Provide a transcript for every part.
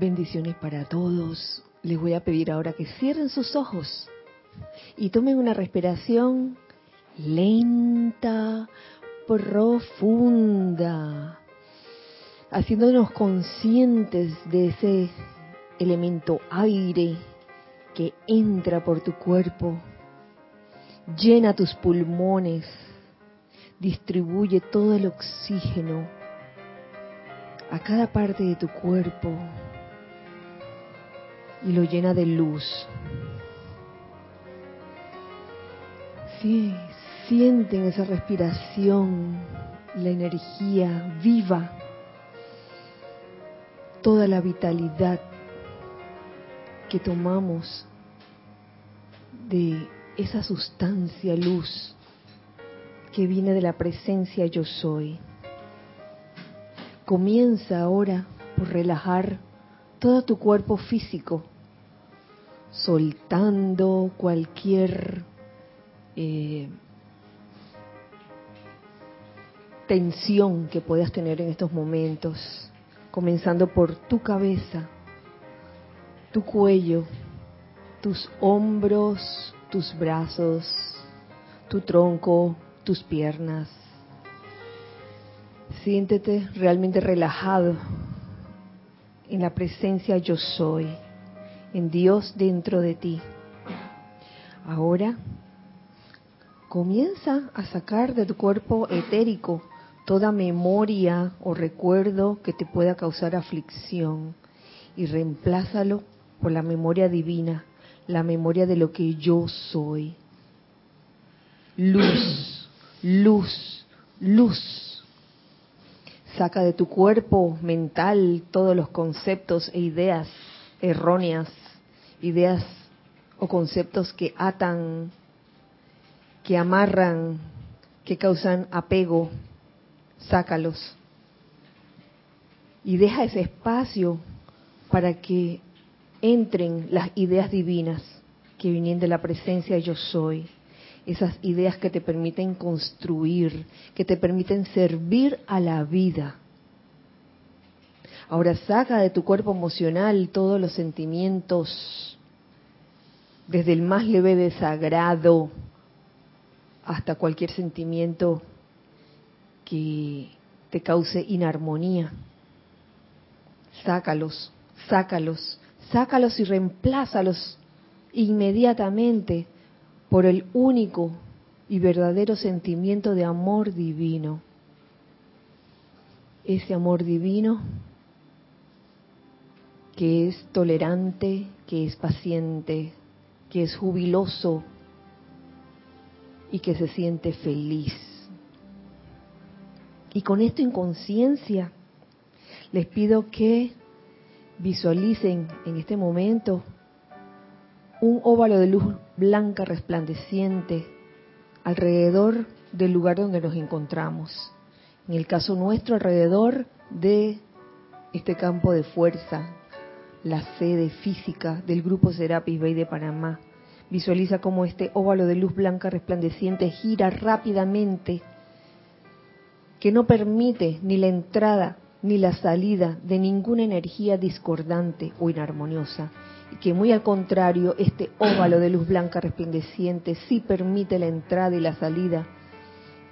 Bendiciones para todos. Les voy a pedir ahora que cierren sus ojos y tomen una respiración lenta, profunda, haciéndonos conscientes de ese elemento aire que entra por tu cuerpo, llena tus pulmones, distribuye todo el oxígeno a cada parte de tu cuerpo y lo llena de luz. Sí, sienten esa respiración, la energía viva, toda la vitalidad que tomamos de esa sustancia luz que viene de la presencia yo soy. Comienza ahora por relajar todo tu cuerpo físico, soltando cualquier eh, tensión que puedas tener en estos momentos, comenzando por tu cabeza, tu cuello, tus hombros, tus brazos, tu tronco, tus piernas. Siéntete realmente relajado en la presencia yo soy, en Dios dentro de ti. Ahora comienza a sacar de tu cuerpo etérico toda memoria o recuerdo que te pueda causar aflicción y reemplázalo por la memoria divina, la memoria de lo que yo soy. Luz, luz, luz Saca de tu cuerpo mental todos los conceptos e ideas erróneas, ideas o conceptos que atan, que amarran, que causan apego. Sácalos. Y deja ese espacio para que entren las ideas divinas que vienen de la presencia yo soy esas ideas que te permiten construir, que te permiten servir a la vida. Ahora saca de tu cuerpo emocional todos los sentimientos, desde el más leve desagrado hasta cualquier sentimiento que te cause inarmonía. Sácalos, sácalos, sácalos y reemplázalos inmediatamente por el único y verdadero sentimiento de amor divino. Ese amor divino que es tolerante, que es paciente, que es jubiloso y que se siente feliz. Y con esto en conciencia, les pido que visualicen en este momento un óvalo de luz blanca resplandeciente alrededor del lugar donde nos encontramos. En el caso nuestro, alrededor de este campo de fuerza, la sede física del Grupo Serapis Bay de Panamá. Visualiza cómo este óvalo de luz blanca resplandeciente gira rápidamente, que no permite ni la entrada ni la salida de ninguna energía discordante o inarmoniosa que muy al contrario, este óvalo de luz blanca resplandeciente sí permite la entrada y la salida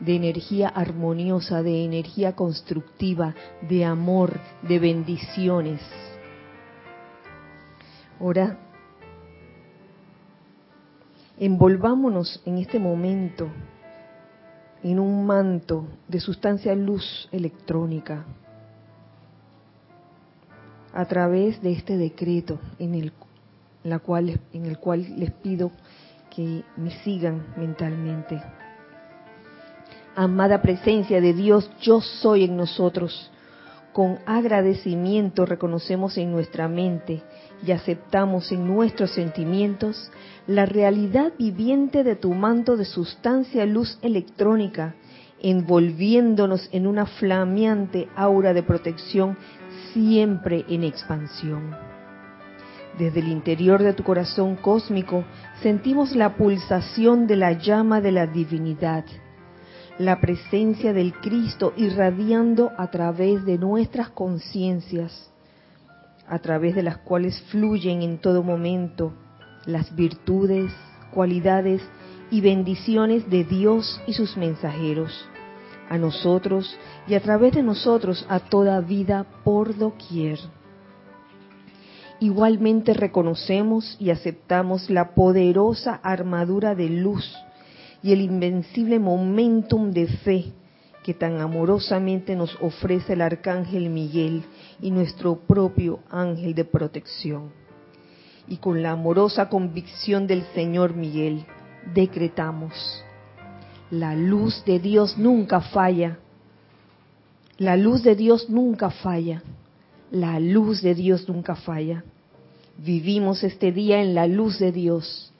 de energía armoniosa, de energía constructiva, de amor, de bendiciones. Ahora, envolvámonos en este momento en un manto de sustancia luz electrónica a través de este decreto en el la cual, en el cual les pido que me sigan mentalmente. Amada presencia de Dios, yo soy en nosotros. Con agradecimiento reconocemos en nuestra mente y aceptamos en nuestros sentimientos la realidad viviente de tu manto de sustancia luz electrónica, envolviéndonos en una flameante aura de protección siempre en expansión. Desde el interior de tu corazón cósmico sentimos la pulsación de la llama de la divinidad, la presencia del Cristo irradiando a través de nuestras conciencias, a través de las cuales fluyen en todo momento las virtudes, cualidades y bendiciones de Dios y sus mensajeros, a nosotros y a través de nosotros a toda vida por doquier. Igualmente reconocemos y aceptamos la poderosa armadura de luz y el invencible momentum de fe que tan amorosamente nos ofrece el arcángel Miguel y nuestro propio ángel de protección. Y con la amorosa convicción del Señor Miguel, decretamos, la luz de Dios nunca falla, la luz de Dios nunca falla, la luz de Dios nunca falla. Vivimos este día en la luz de Dios,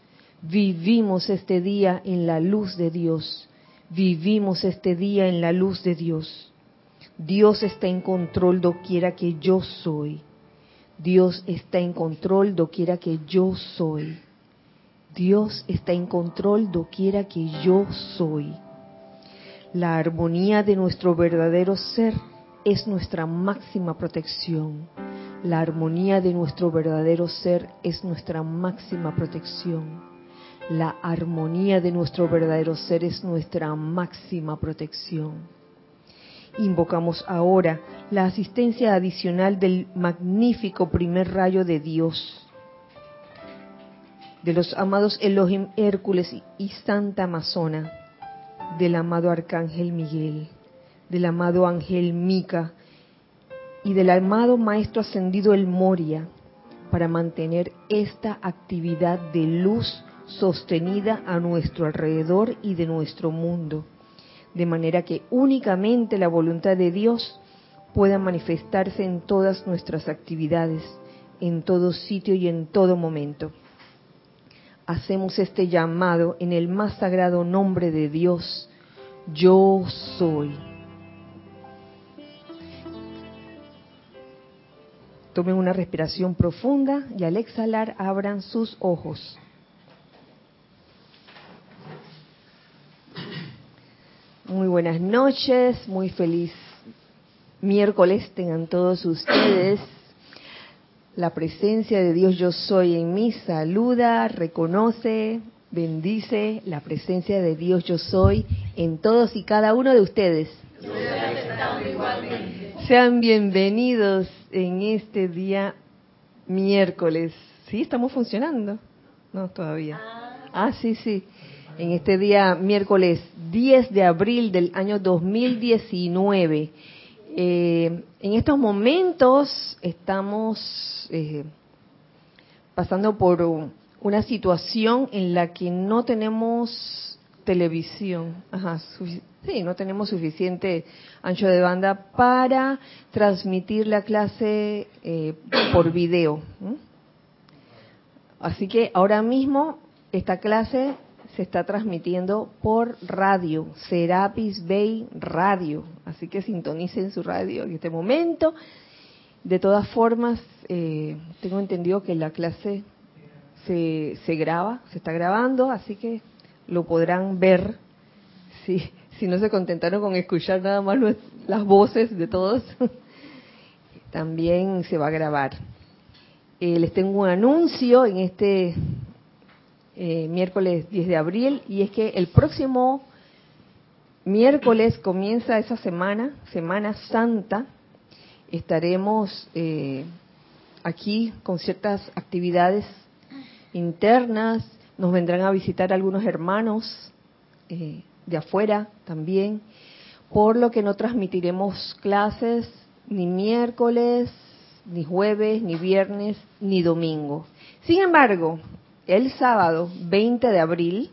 vivimos este día en la luz de Dios, vivimos este día en la luz de Dios. Dios está en control doquiera que yo soy. Dios está en control doquiera que yo soy. Dios está en control doquiera que yo soy. La armonía de nuestro verdadero ser es nuestra máxima protección. La armonía de nuestro verdadero ser es nuestra máxima protección. La armonía de nuestro verdadero ser es nuestra máxima protección. Invocamos ahora la asistencia adicional del magnífico primer rayo de Dios, de los amados Elohim Hércules y Santa Amazona, del amado Arcángel Miguel, del amado Ángel Mica y del amado Maestro Ascendido El Moria, para mantener esta actividad de luz sostenida a nuestro alrededor y de nuestro mundo, de manera que únicamente la voluntad de Dios pueda manifestarse en todas nuestras actividades, en todo sitio y en todo momento hacemos este llamado en el más sagrado nombre de Dios, yo soy. Tomen una respiración profunda y al exhalar abran sus ojos. Muy buenas noches, muy feliz miércoles tengan todos ustedes. La presencia de Dios yo soy en mí saluda, reconoce, bendice la presencia de Dios yo soy en todos y cada uno de ustedes. Sean bienvenidos en este día miércoles. ¿Sí? ¿Estamos funcionando? No, todavía. Ah, sí, sí. En este día miércoles 10 de abril del año 2019. Eh, en estos momentos estamos eh, pasando por una situación en la que no tenemos televisión, Ajá, sí, no tenemos suficiente ancho de banda para transmitir la clase eh, por video. Así que ahora mismo esta clase se está transmitiendo por radio, Serapis Bay Radio. Así que sintonicen su radio en este momento. De todas formas, eh, tengo entendido que la clase se, se graba, se está grabando, así que lo podrán ver si, si no se contentaron con escuchar nada más las voces de todos. También se va a grabar. Eh, les tengo un anuncio en este eh, miércoles 10 de abril, y es que el próximo miércoles comienza esa semana, Semana Santa, estaremos eh, aquí con ciertas actividades internas, nos vendrán a visitar algunos hermanos eh, de afuera también, por lo que no transmitiremos clases ni miércoles, ni jueves, ni viernes, ni domingo. Sin embargo, el sábado 20 de abril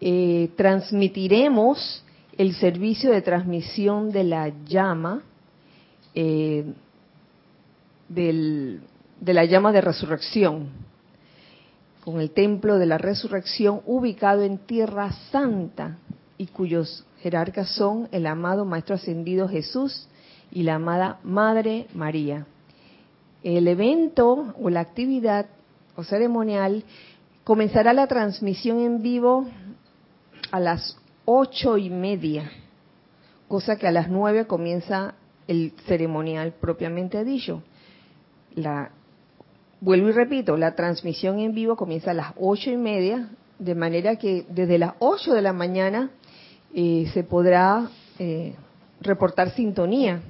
eh, transmitiremos el servicio de transmisión de la llama, eh, de la llama de resurrección, con el templo de la resurrección ubicado en Tierra Santa y cuyos jerarcas son el amado Maestro Ascendido Jesús y la amada Madre María. El evento o la actividad o ceremonial, comenzará la transmisión en vivo a las ocho y media, cosa que a las nueve comienza el ceremonial propiamente dicho. la vuelvo y repito, la transmisión en vivo comienza a las ocho y media, de manera que desde las ocho de la mañana eh, se podrá eh, reportar sintonía.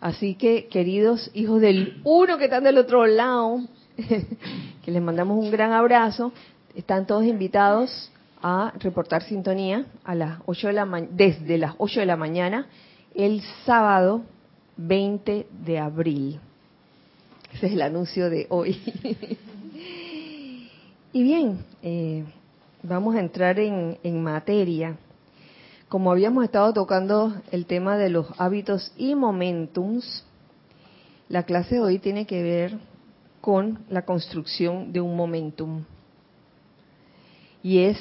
Así que, queridos hijos del uno que están del otro lado, que les mandamos un gran abrazo, están todos invitados a reportar sintonía a las 8 de la desde las 8 de la mañana el sábado 20 de abril. Ese es el anuncio de hoy. y bien, eh, vamos a entrar en, materia. Como habíamos estado tocando el tema de los hábitos y momentums, la clase de hoy tiene que ver con la construcción de un momentum. Y es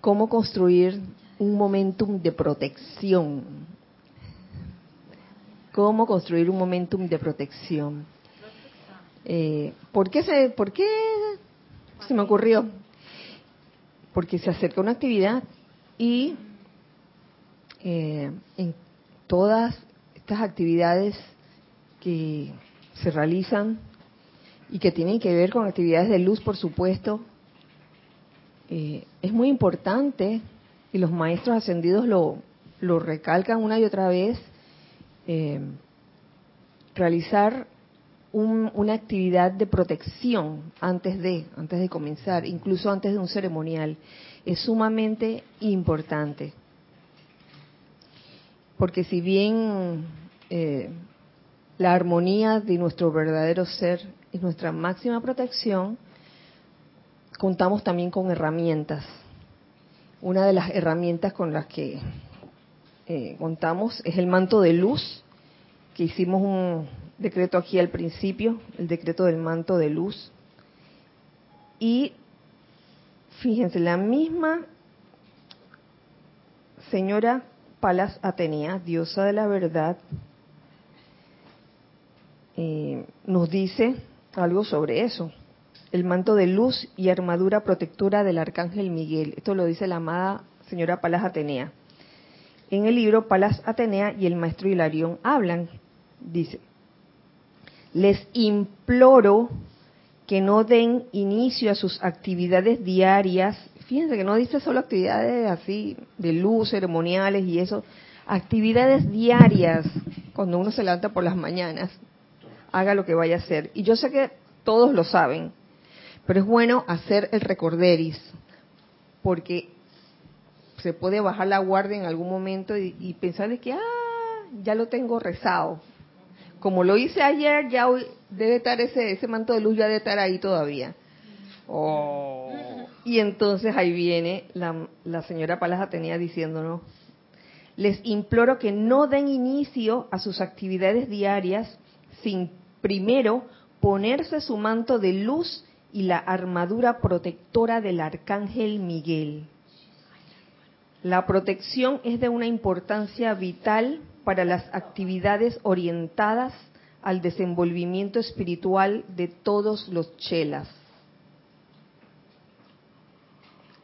cómo construir un momentum de protección. Cómo construir un momentum de protección. Eh, ¿por, qué se, ¿Por qué se me ocurrió? Porque se acerca una actividad y eh, en todas estas actividades que se realizan y que tienen que ver con actividades de luz, por supuesto, eh, es muy importante, y los maestros ascendidos lo, lo recalcan una y otra vez, eh, realizar una actividad de protección antes de, antes de comenzar, incluso antes de un ceremonial, es sumamente importante. Porque si bien eh, la armonía de nuestro verdadero ser es nuestra máxima protección, contamos también con herramientas. Una de las herramientas con las que eh, contamos es el manto de luz, que hicimos un decreto aquí al principio, el decreto del manto de luz. Y fíjense, la misma señora Palas Atenea, diosa de la verdad, eh, nos dice algo sobre eso el manto de luz y armadura protectora del arcángel Miguel. Esto lo dice la amada señora Palas Atenea. En el libro Palas Atenea y el maestro Hilarión hablan, dice, les imploro que no den inicio a sus actividades diarias. Fíjense que no dice solo actividades así de luz, ceremoniales y eso, actividades diarias, cuando uno se levanta por las mañanas, haga lo que vaya a hacer. Y yo sé que todos lo saben, pero es bueno hacer el recorderis, porque se puede bajar la guardia en algún momento y, pensar de que, ah, ya lo tengo rezado. Como lo hice ayer, ya hoy debe estar ese, ese manto de luz, ya debe estar ahí todavía. Oh. Y entonces ahí viene la, la señora Palas Atenea diciéndonos, les imploro que no den inicio a sus actividades diarias sin primero ponerse su manto de luz y la armadura protectora del arcángel Miguel. La protección es de una importancia vital para las actividades orientadas al desenvolvimiento espiritual de todos los chelas.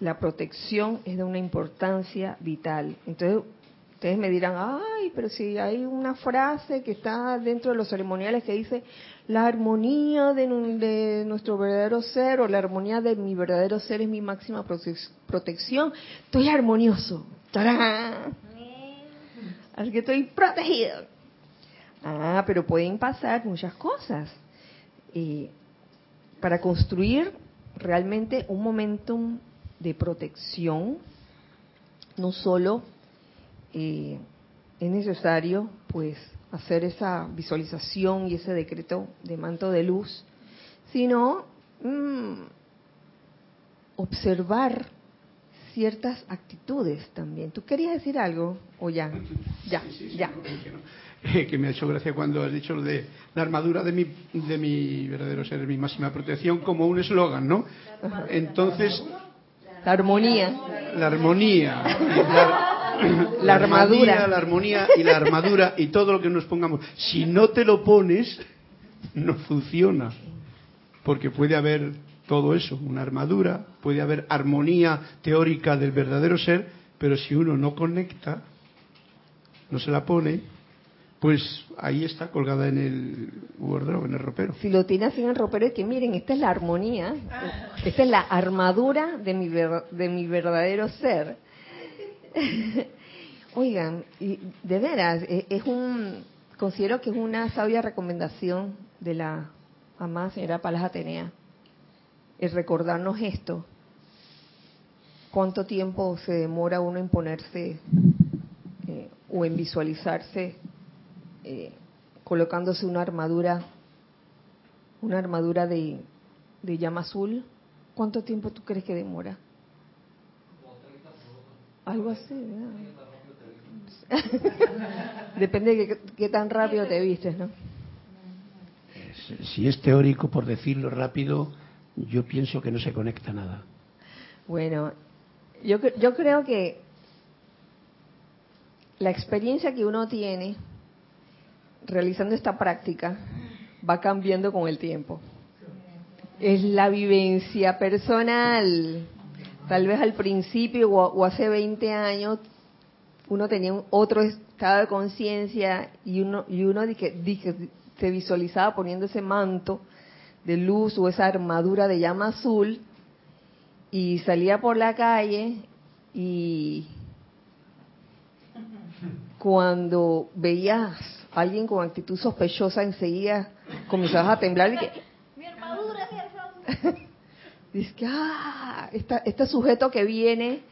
La protección es de una importancia vital. Entonces, ustedes me dirán, ay, pero si hay una frase que está dentro de los ceremoniales que dice, la armonía de, nuestro verdadero ser o la armonía de mi verdadero ser es mi máxima protección. Estoy armonioso. ¡Tarán! Así que estoy protegido. Ah, pero pueden pasar muchas cosas. para construir realmente un momentum de protección, no solo eh, es necesario, pues, hacer esa visualización y ese decreto de manto de luz, sino mm, observar ciertas actitudes también. ¿Tú querías decir algo o ya? Ya, ya. que me ha hecho gracia cuando has dicho lo de la armadura de mi, de mi verdadero ser, mi máxima protección, como un eslogan, ¿no? Entonces... La armonía. La armonía. la, armadura. la armonía y la armadura y todo lo que nos pongamos. Si no te lo pones, no funciona. Porque puede haber todo eso, una armadura, puede haber armonía teórica del verdadero ser, pero si uno no conecta, no se la pone, Pues ahí está colgada en el wardrobe, en el ropero. Si lo tienes así en el ropero, es que miren, esta es la armonía, esta es la armadura de mi, de mi verdadero ser. Oigan, y de veras, e, es un, considero que es una sabia recomendación de la amada señora Palas Atenea, el recordarnos esto. ¿Cuánto tiempo se demora uno en ponerse eh, o en visualizarse eh, colocándose una armadura, una armadura de, de llama azul? ¿Cuánto tiempo tú crees que demora? Algo así, Depende de qué, tan rápido te vistes, ¿no? Si es teórico, por decirlo rápido, yo pienso que no se conecta nada. Bueno, yo, yo creo que la experiencia que uno tiene realizando esta práctica va cambiando con el tiempo. Es la vivencia personal. Tal vez al principio o, hace 20 años uno tenía otro estado de conciencia y uno, y uno se visualizaba poniendo ese manto de luz o esa armadura de llama azul y salía por la calle y cuando veías a alguien con actitud sospechosa enseguida comenzabas a temblar y que mi armadura, mi armadura. Dice que ah, este sujeto que viene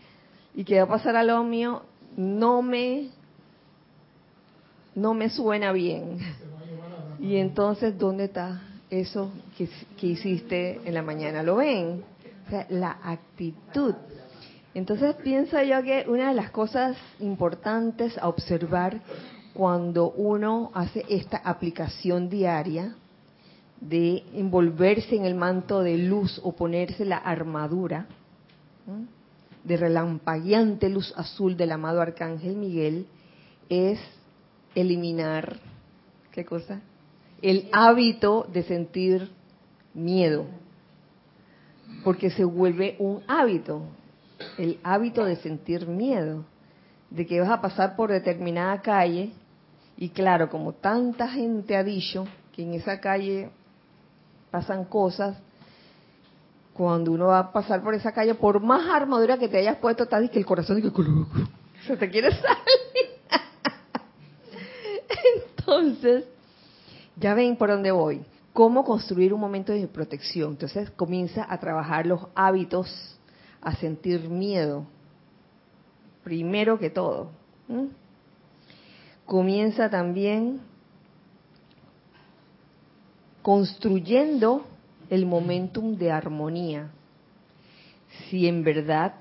y que va a pasar a lo mío no me no me suena bien. Y entonces, ¿dónde está eso que, hiciste en la mañana? ¿Lo ven? O sea, la actitud. Entonces pienso yo que una de las cosas importantes a observar cuando uno hace esta aplicación diaria de envolverse en el manto de luz o ponerse la armadura de relampagueante luz azul del amado Arcángel Miguel es eliminar, ¿qué cosa? El hábito de sentir miedo, porque se vuelve un hábito, el hábito de sentir miedo, de que vas a pasar por determinada calle y claro, como tanta gente ha dicho que en esa calle pasan cosas, cuando uno va a pasar por esa calle, por más armadura que te hayas puesto, está que el corazón que se te quiere salir. Entonces, ya ven por dónde voy. Cómo construir un momento de protección. Entonces comienza a trabajar los hábitos, a sentir miedo, primero que todo. Comienza también construyendo el momentum de armonía. Si en verdad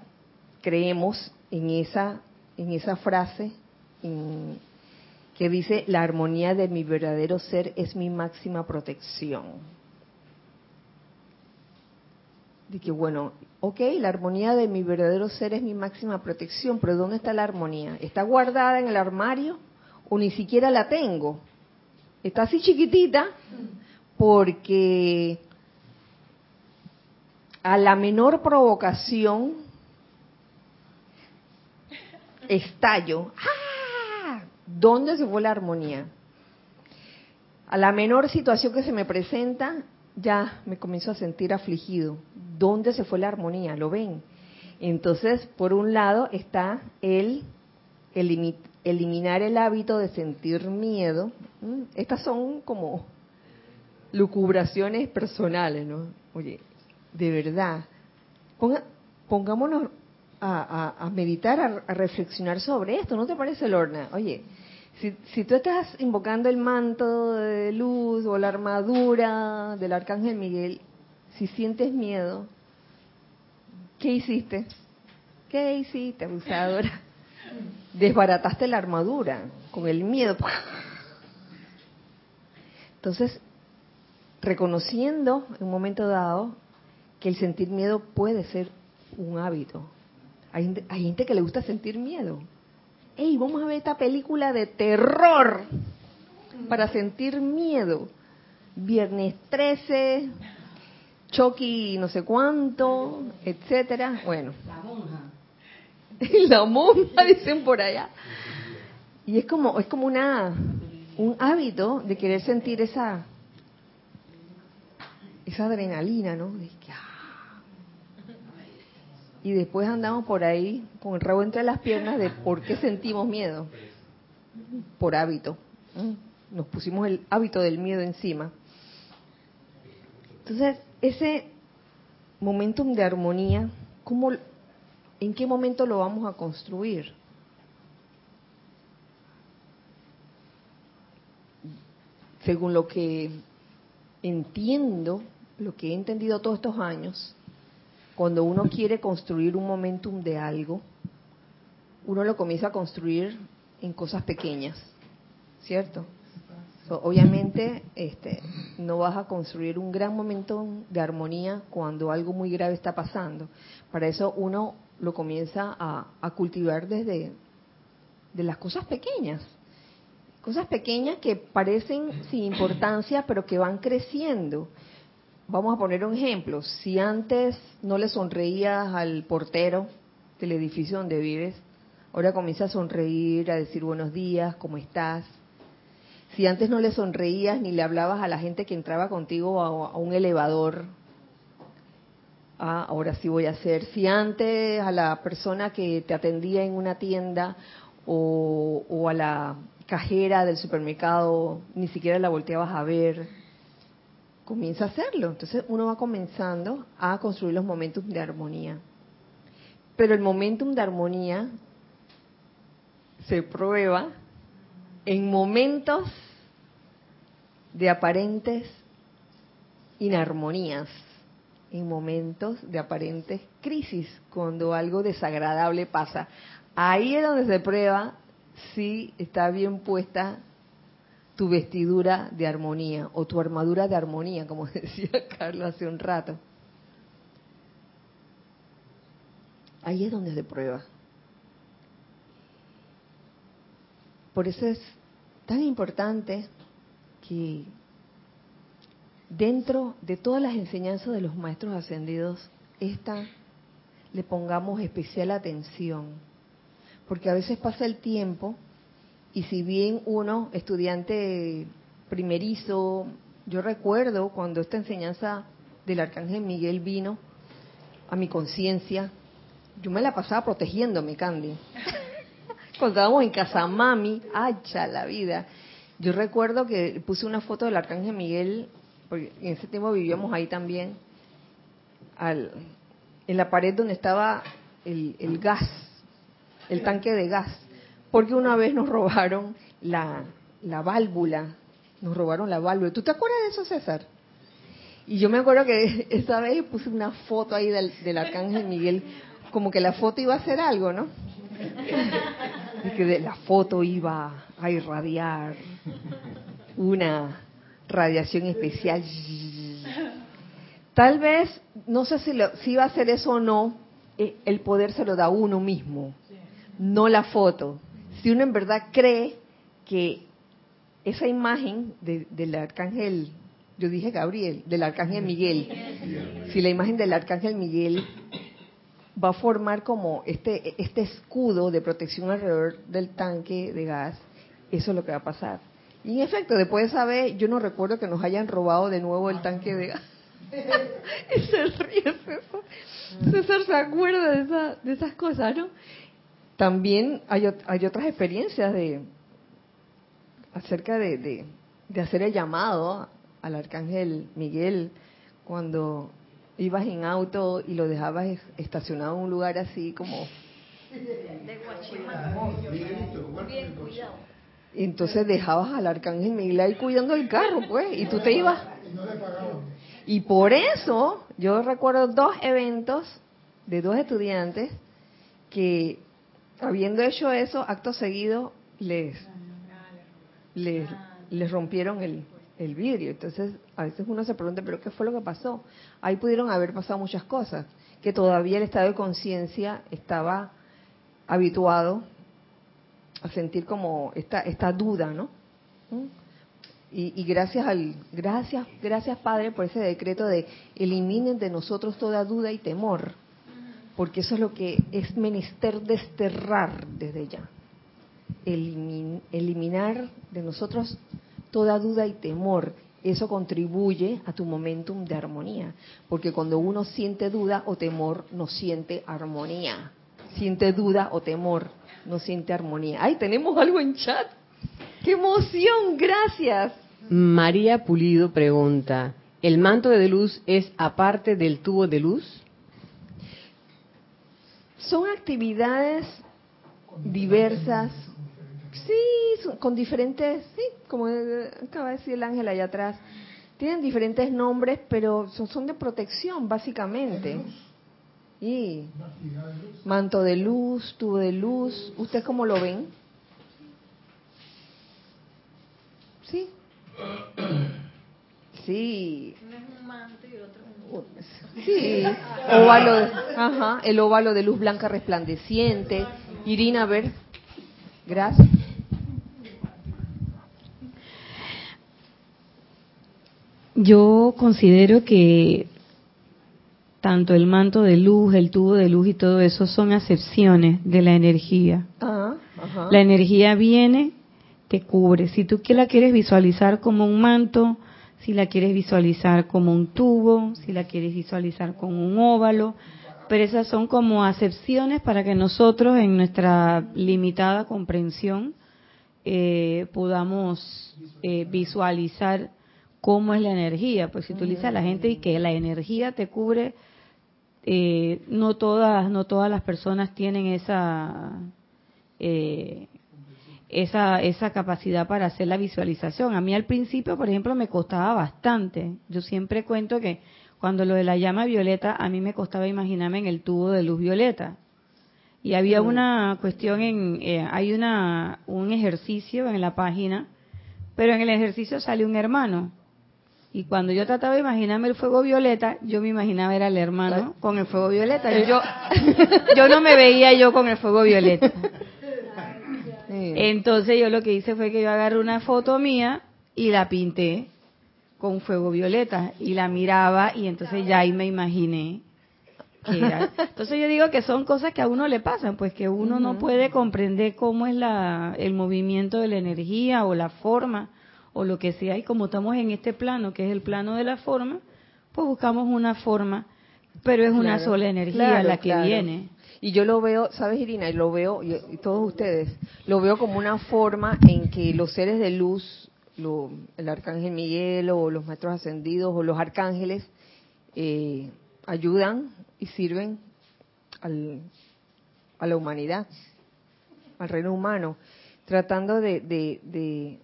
creemos en esa, en esa frase que dice, la armonía de mi verdadero ser es mi máxima protección. De que bueno, ok, la armonía de mi verdadero ser es mi máxima protección, pero ¿dónde está la armonía? ¿Está guardada en el armario o ni siquiera la tengo? Está así chiquitita porque a la menor provocación estallo. ¡Ah! ¿Dónde se fue la armonía? A la menor situación que se me presenta, ya me comienzo a sentir afligido. ¿Dónde se fue la armonía? ¿Lo ven? Entonces, por un lado está el, eliminar el hábito de sentir miedo. Estas son como lucubraciones personales, ¿no? Oye, de verdad, pongámonos a, meditar, a, reflexionar sobre esto, ¿no te parece, Lorna? Oye, si, si tú estás invocando el manto de luz o la armadura del arcángel Miguel, si sientes miedo, ¿qué hiciste? ¿Qué hiciste, abusadora? Desbarataste la armadura con el miedo. Entonces, reconociendo en un momento dado que el sentir miedo puede ser un hábito. Hay, gente que le gusta sentir miedo. ¡Ey, vamos a ver esta película de terror para sentir miedo! Viernes 13, Chucky no sé cuánto, etcétera. Bueno. La monja. la monja dicen por allá. Y es como es como una un hábito de querer sentir esa esa adrenalina, ¿no? Ah. Y después andamos por ahí con el rabo entre las piernas de por qué sentimos miedo. Por hábito. Nos pusimos el hábito del miedo encima. Entonces, ese momentum de armonía, ¿cómo, ¿en qué momento lo vamos a construir? Según lo que entiendo, lo que he entendido todos estos años, cuando uno quiere construir un momentum de algo, uno lo comienza a construir en cosas pequeñas, ¿cierto? obviamente, este, no vas a construir un gran momento de armonía cuando algo muy grave está pasando. Para eso uno lo comienza a, cultivar desde de las cosas pequeñas. Cosas pequeñas que parecen sin importancia, pero que van creciendo. Vamos a poner un ejemplo. Si antes no le sonreías al portero del edificio donde vives, ahora comienza a sonreír, a decir buenos días, ¿cómo estás? Si antes no le sonreías ni le hablabas a la gente que entraba contigo a, un elevador, ah, ahora sí voy a hacer. Si antes a la persona que te atendía en una tienda o, o a la cajera del supermercado ni siquiera la volteabas a ver, comienza a hacerlo. Entonces uno va comenzando a construir los momentos de armonía. Pero el momentum de armonía se prueba en momentos de aparentes inarmonías, en momentos de aparentes crisis, cuando algo desagradable pasa. Ahí es donde se prueba si está bien puesta tu vestidura de armonía o tu armadura de armonía, como decía Carlos hace un rato. Ahí es donde se prueba. Por eso es tan importante que dentro de todas las enseñanzas de los maestros ascendidos, esta le pongamos especial atención, porque a veces pasa el tiempo y si bien uno, estudiante primerizo, yo recuerdo cuando esta enseñanza del Arcángel Miguel vino a mi conciencia, yo me la pasaba protegiéndome, Candy. Cuando estábamos en casa mami, hacha la vida. Yo recuerdo que puse una foto del Arcángel Miguel, porque en ese tiempo vivíamos ahí también, al, en la pared donde estaba el, el gas, el tanque de gas, porque una vez nos robaron la, la válvula, nos robaron la válvula. ¿Tú te acuerdas de eso, César? Y yo me acuerdo que esa vez puse una foto ahí del, del Arcángel Miguel, como que la foto iba a hacer algo, ¿no? y que la foto iba a irradiar una radiación especial. Tal vez, no sé si, si iba a hacer eso o no, eh, el poder se lo da uno mismo, no la foto. Si uno en verdad cree que esa imagen del arcángel, yo dije Gabriel, del arcángel Miguel, si la imagen del arcángel Miguel va a formar como este, este escudo de protección alrededor del tanque de gas, eso es lo que va a pasar. Y en efecto, después de esa vez, yo no recuerdo que nos hayan robado de nuevo el tanque de gas. y se ríe César. César se acuerda de, esa, de esas cosas, ¿no? También hay, hay otras experiencias de acerca de, de, de hacer el llamado al arcángel Miguel cuando ibas en auto y lo dejabas estacionado en un lugar así como... Y entonces dejabas al arcángel Miguel ahí cuidando el carro, pues, y tú te ibas. Y por eso yo recuerdo dos eventos de dos estudiantes que, habiendo hecho eso, acto seguido, les, les, rompieron el, el vidrio. Entonces, a veces uno se pregunta, ¿pero qué fue lo que pasó? Ahí pudieron haber pasado muchas cosas, que todavía el estado de conciencia estaba habituado a sentir como esta, esta duda, ¿no? ¿Mm? Y, y, gracias al gracias gracias Padre por ese decreto de eliminen de nosotros toda duda y temor, porque eso es lo que es menester desterrar desde ya. eliminar de nosotros toda duda y temor. Eso contribuye a tu momentum de armonía, porque cuando uno siente duda o temor, no siente armonía. Siente duda o temor, no siente armonía. ¡Ay, tenemos algo en chat! ¡Qué emoción! Gracias. María Pulido pregunta, ¿el manto de luz es aparte del tubo de luz? Son actividades diversas, sí, con diferentes, sí, como acaba de decir el ángel allá atrás, tienen diferentes nombres, pero son, de protección, básicamente. Y manto de luz, tubo de luz, ¿ustedes cómo lo ven? Sí. Sí. Es un manto y otro Sí, óvalo, ajá, el óvalo de luz blanca resplandeciente. Irina, a ver. Gracias. Yo considero que tanto el manto de luz, el tubo de luz y todo eso son acepciones de la energía. Ah, la energía viene, te cubre. Si tú la quieres visualizar como un manto, si la quieres visualizar como un tubo, si la quieres visualizar como un óvalo, pero esas son como acepciones para que nosotros en nuestra limitada comprensión eh, podamos eh, visualizar cómo es la energía. Pues si tú dices a la gente y que la energía te cubre, eh, no todas no todas las personas tienen esa esa, esa capacidad para hacer la visualización. A mí al principio, por ejemplo, me costaba bastante. Yo siempre cuento que cuando lo de la llama violeta, a mí me costaba imaginarme en el tubo de luz violeta. Y había una cuestión en, eh, hay una, un ejercicio en la página, pero en el ejercicio sale un hermano. Y cuando yo trataba de imaginarme el fuego violeta, yo me imaginaba era el hermano con el fuego violeta. Yo, yo no me veía yo con el fuego violeta. Entonces yo lo que hice fue que yo agarré una foto mía y la pinté con fuego violeta y la miraba y entonces ya ahí me imaginé que era. Entonces yo digo que son cosas que a uno le pasan, pues que uno no puede comprender cómo es la, el movimiento de la energía o la forma o lo que sea. Y como estamos en este plano que es el plano de la forma, pues buscamos una forma, pero es una sola energía la que viene. Y yo lo veo, ¿sabes, Irina? Y lo veo, y, todos ustedes, lo veo como una forma en que los seres de luz, el arcángel Miguel o los maestros ascendidos o los arcángeles, eh, ayudan y sirven al, a la humanidad, al reino humano, tratando de, de,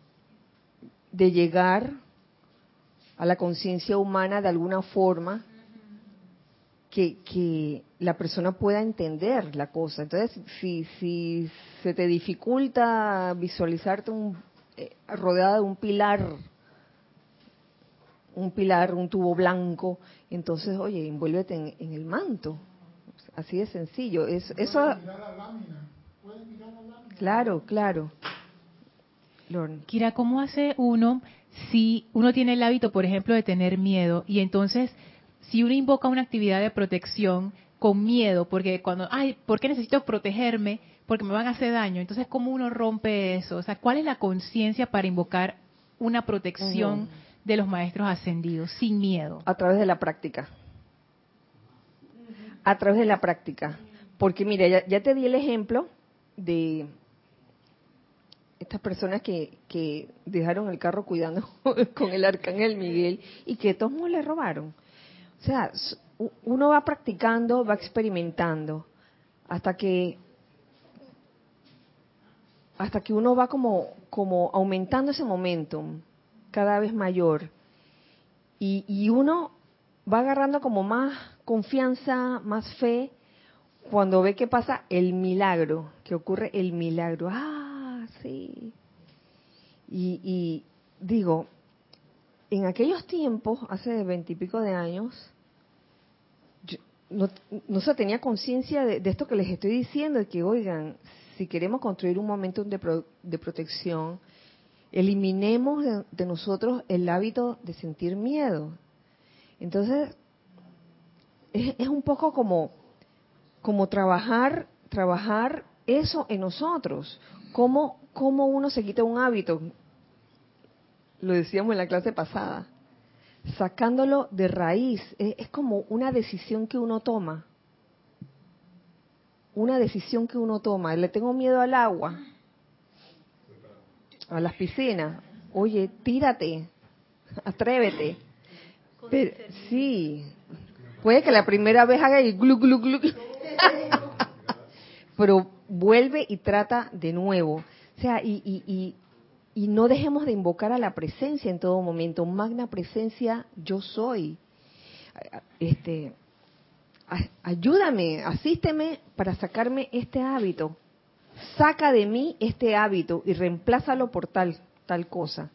de llegar a la conciencia humana de alguna forma que, la persona pueda entender la cosa. Entonces, si, si se te dificulta visualizarte un, eh, rodeada de un pilar, un pilar, un tubo blanco, entonces, oye, envuélvete en, el manto. Así de sencillo. Es, eso. Claro, claro. Kira, ¿cómo hace uno si uno tiene el hábito, por ejemplo, de tener miedo y entonces si uno invoca una actividad de protección con miedo, porque cuando, ay, ¿por qué necesito protegerme? Porque me van a hacer daño. Entonces, ¿cómo uno rompe eso? O sea, ¿cuál es la conciencia para invocar una protección de los maestros ascendidos sin miedo? A través de la práctica. A través de la práctica. Porque mira, ya, te di el ejemplo de estas personas que, que dejaron el carro cuidando con el arcángel Miguel y que todos le robaron. O sea, uno va practicando, va experimentando, hasta que hasta que uno va como, como aumentando ese momentum cada vez mayor. Y, y uno va agarrando como más confianza, más fe, cuando ve que pasa el milagro, que ocurre el milagro. Ah, sí. Y, y digo, en aquellos tiempos, hace veintipico de años, no, no se tenía conciencia de, esto que les estoy diciendo, de que, oigan, si queremos construir un momento de, de protección, eliminemos de, nosotros el hábito de sentir miedo. Entonces, es, es un poco como, como trabajar, trabajar eso en nosotros. ¿Cómo, ¿Cómo uno se quita un hábito? Lo decíamos en la clase pasada. Sacándolo de raíz. Es, como una decisión que uno toma. Una decisión que uno toma. Le tengo miedo al agua. A las piscinas. Oye, tírate. Atrévete. sí. Puede que la primera vez haga el glu, glu, glu. Pero vuelve y trata de nuevo. O sea, y, y, y, no dejemos de invocar a la presencia en todo momento. Magna presencia, yo soy. Este, ayúdame, asísteme para sacarme este hábito. Saca de mí este hábito y reemplázalo por tal, tal cosa.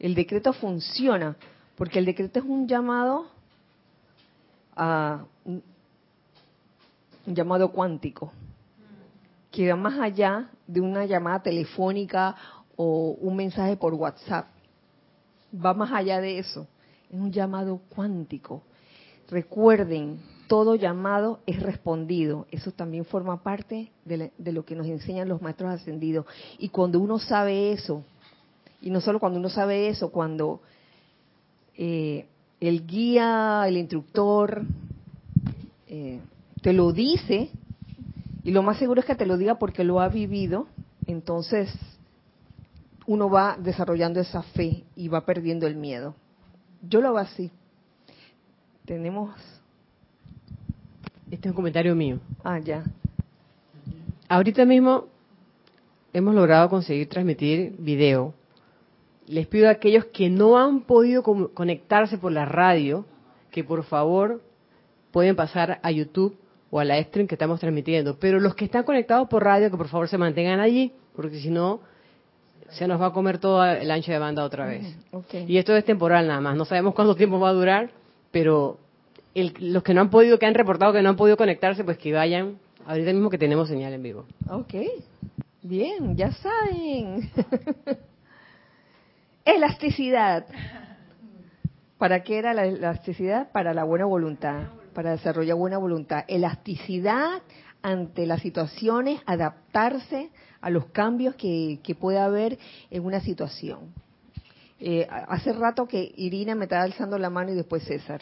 El decreto funciona, porque el decreto es un llamado a un llamado cuántico que va más allá de una llamada telefónica o un mensaje por WhatsApp. Va más allá de eso. Es un llamado cuántico. Recuerden, todo llamado es respondido. Eso también forma parte de, lo que nos enseñan los maestros ascendidos. Y cuando uno sabe eso, y no solo cuando uno sabe eso, cuando eh, el guía, el instructor, eh, te lo dice, y lo más seguro es que te lo diga porque lo ha vivido, entonces uno va desarrollando esa fe y va perdiendo el miedo. Yo lo hago así. Tenemos... Este es un comentario mío. Ah, ya. Ahorita mismo hemos logrado conseguir transmitir video. Les pido a aquellos que no han podido conectarse por la radio, que por favor pueden pasar a YouTube o a la stream que estamos transmitiendo. Pero los que están conectados por radio, que por favor se mantengan allí, porque si no, se nos va a comer todo el ancho de banda otra vez. Y esto es temporal nada más, no sabemos cuánto tiempo va a durar, pero los que no han podido, que han reportado que no han podido conectarse, pues que vayan ahorita mismo que tenemos señal en vivo. Ok, bien, ya saben. Elasticidad. ¿Para qué era la elasticidad? Para la buena voluntad para desarrollar buena voluntad, elasticidad ante las situaciones, adaptarse a los cambios que, que pueda haber en una situación. Eh, hace rato que Irina me estaba alzando la mano y después César.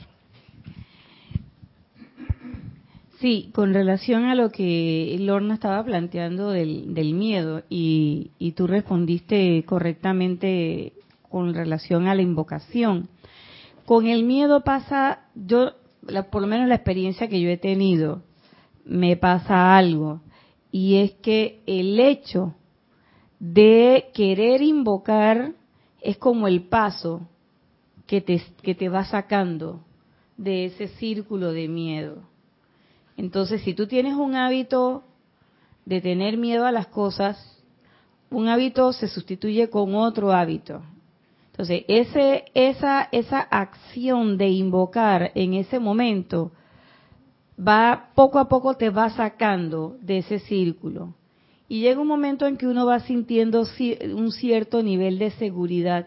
Sí, con relación a lo que Lorna estaba planteando del, miedo y, y, tú respondiste correctamente con relación a la invocación. Con el miedo pasa, yo por lo menos la experiencia que yo he tenido, me pasa algo. Y es que el hecho de querer invocar es como el paso que te, que te va sacando de ese círculo de miedo. Entonces, si tú tienes un hábito de tener miedo a las cosas, un hábito se sustituye con otro hábito. Entonces, ese, esa, esa acción de invocar en ese momento va poco a poco te va sacando de ese círculo. Y llega un momento en que uno va sintiendo un cierto nivel de seguridad.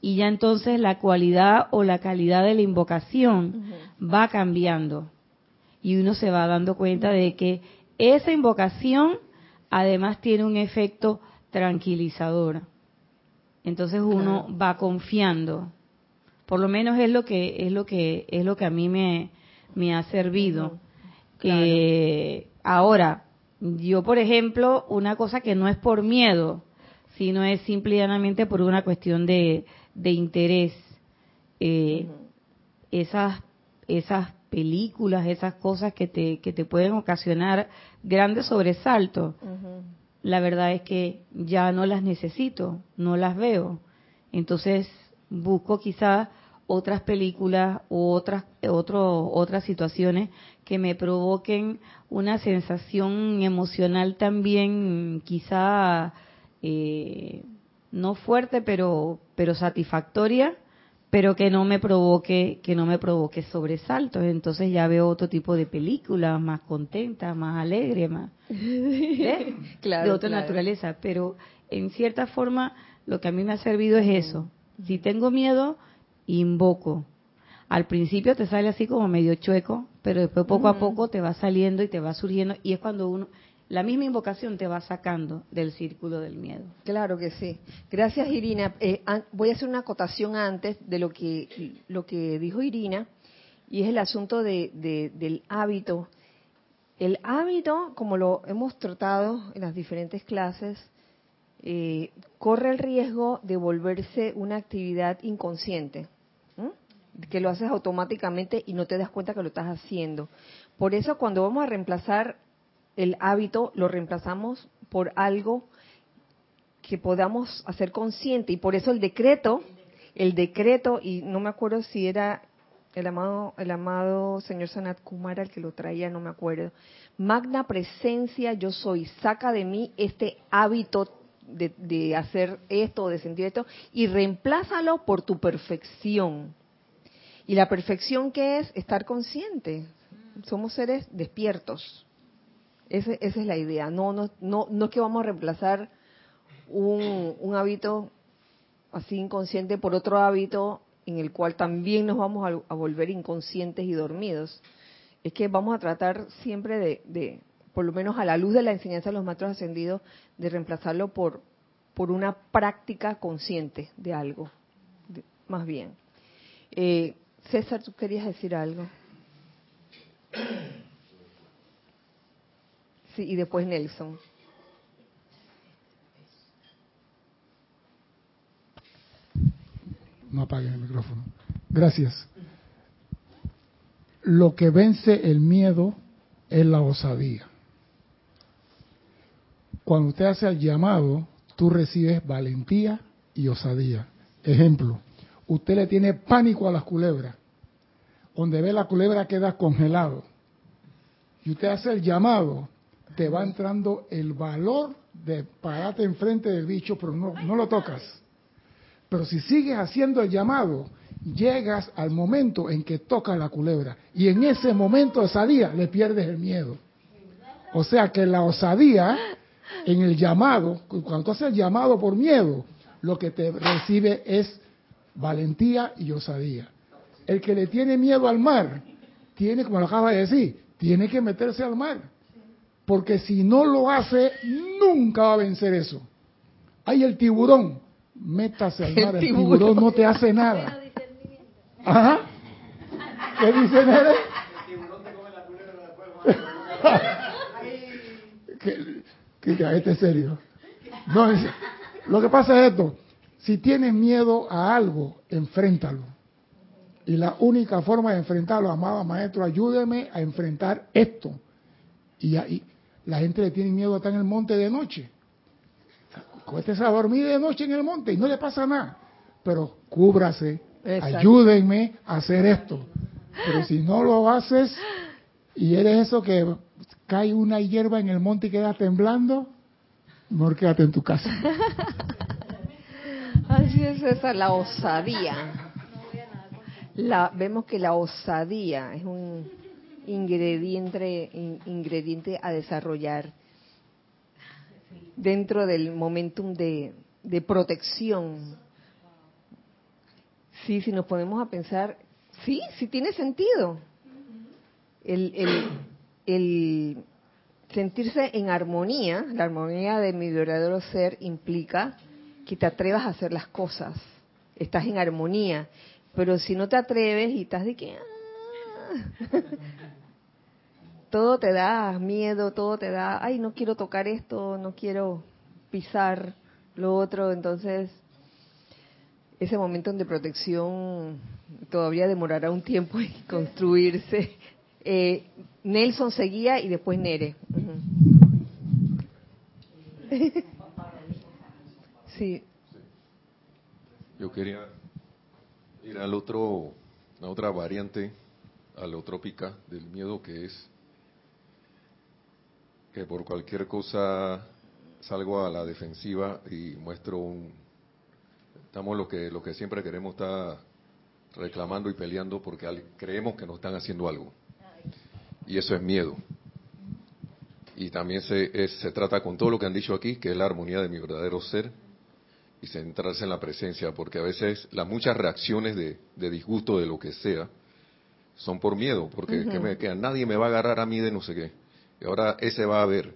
Y ya entonces la cualidad o la calidad de la invocación va cambiando. Y uno se va dando cuenta de que esa invocación además tiene un efecto tranquilizador. Entonces uno va confiando. Por lo menos es lo que es lo que es lo que a mí me, me ha servido. que ahora, yo por ejemplo, una cosa que no es por miedo, sino es simplemente por una cuestión de, de interés. Eh, esas esas películas, esas cosas que te, que te pueden ocasionar grandes sobresaltos la verdad es que ya no las necesito, no las veo. Entonces busco quizás otras películas u otras otro, otras situaciones que me provoquen una sensación emocional también quizá eh, no fuerte pero pero satisfactoria pero que no me provoque que no me provoque sobresaltos. Entonces ya veo otro tipo de películas más contentas más alegres más ¿eh? de otra naturaleza. Pero en cierta forma lo que a mí me ha servido es eso. Si tengo miedo invoco al principio te sale así como medio chueco pero después poco a poco te va saliendo y te va surgiendo y es cuando uno la misma invocación te va sacando del círculo del miedo. Claro que sí. Gracias, Irina. Eh, voy a hacer una acotación antes de lo que, lo que dijo Irina, y es el asunto de, del hábito. El hábito, como lo hemos tratado en las diferentes clases, eh, corre el riesgo de volverse una actividad inconsciente, que lo haces automáticamente y no te das cuenta que lo estás haciendo. Por eso cuando vamos a reemplazar el hábito, lo reemplazamos por algo que podamos hacer consciente. Y por eso el decreto, el decreto, y no me acuerdo si era el amado, el amado señor Sanat Kumara el que lo traía, no me acuerdo. Magna presencia yo soy, saca de mí este hábito de, de hacer esto, de sentir esto, y reemplázalo por tu perfección. Y la perfección que es estar consciente. Somos seres despiertos. esa es la idea. No, no, no, no es que vamos a reemplazar un, un hábito así inconsciente por otro hábito en el cual también nos vamos a, volver inconscientes y dormidos. Es que vamos a tratar siempre de, por lo menos a la luz de la enseñanza de los maestros ascendidos, de reemplazarlo por, por una práctica consciente de algo, más bien. Eh, César, tú querías decir algo. Sí, y después Nelson. No apaguen el micrófono. Gracias. Lo que vence el miedo es la osadía. Cuando usted hace el llamado, tú recibes valentía y osadía. Ejemplo, usted le tiene pánico a las culebras. Donde ve la culebra queda congelado. Y usted hace el llamado, te va entrando el valor de pararte enfrente del bicho, pero no, lo tocas. Pero si sigues haciendo el llamado, llegas al momento en que toca la culebra. Y en ese momento de osadía le pierdes el miedo. O sea que la osadía en el llamado, cuando haces el llamado por miedo, lo que te recibe es valentía y osadía. El que le tiene miedo al mar, tiene, como lo acaba de decir, tiene que meterse al mar. Porque si no lo hace, nunca va a vencer eso. Hay el tiburón, métase al mar, el tiburón, no te hace nada. Ajá. ¿Qué dice Nere? El tiburón te come la culebra que, que, que, este es serio. No, lo que pasa es esto. Si tienes miedo a algo, enfréntalo. Y la única forma de enfrentarlo, amado maestro, ayúdeme a enfrentar esto. Y ahí la gente le tiene miedo a estar en el monte de noche. Cuéntese a dormir de noche en el monte y no le pasa nada. Pero cúbrase, ayúdenme a hacer esto. Pero si no lo haces y eres eso que cae una hierba en el monte y queda temblando, mejor quédate en tu casa. Así es esa la osadía. La, vemos que la osadía es un ingrediente, ingrediente a desarrollar dentro del momentum de, protección. Sí, si nos ponemos a pensar, sí, sí tiene sentido. El, el, el sentirse en armonía, la armonía de mi verdadero ser implica que te atrevas a hacer las cosas. Estás en armonía. Pero si no te atreves y estás de que... Ah, todo te da miedo, todo te da, ay, no quiero tocar esto, no quiero pisar lo otro, entonces ese momento de protección todavía demorará un tiempo en construirse. Eh, Nelson seguía y después Nere. sí. Yo quería ir al otro, a otra variante alotrópica del miedo que es que por cualquier cosa salgo a la defensiva y muestro un estamos lo que lo que siempre queremos estar reclamando y peleando porque creemos que nos están haciendo algo. Y eso es miedo. Y también se, se trata con todo lo que han dicho aquí que es la armonía de mi verdadero ser y centrarse en la presencia porque a veces las muchas reacciones de, disgusto de lo que sea son por miedo porque que me, que nadie me va a agarrar a mí de no sé qué y ahora ese va a ver.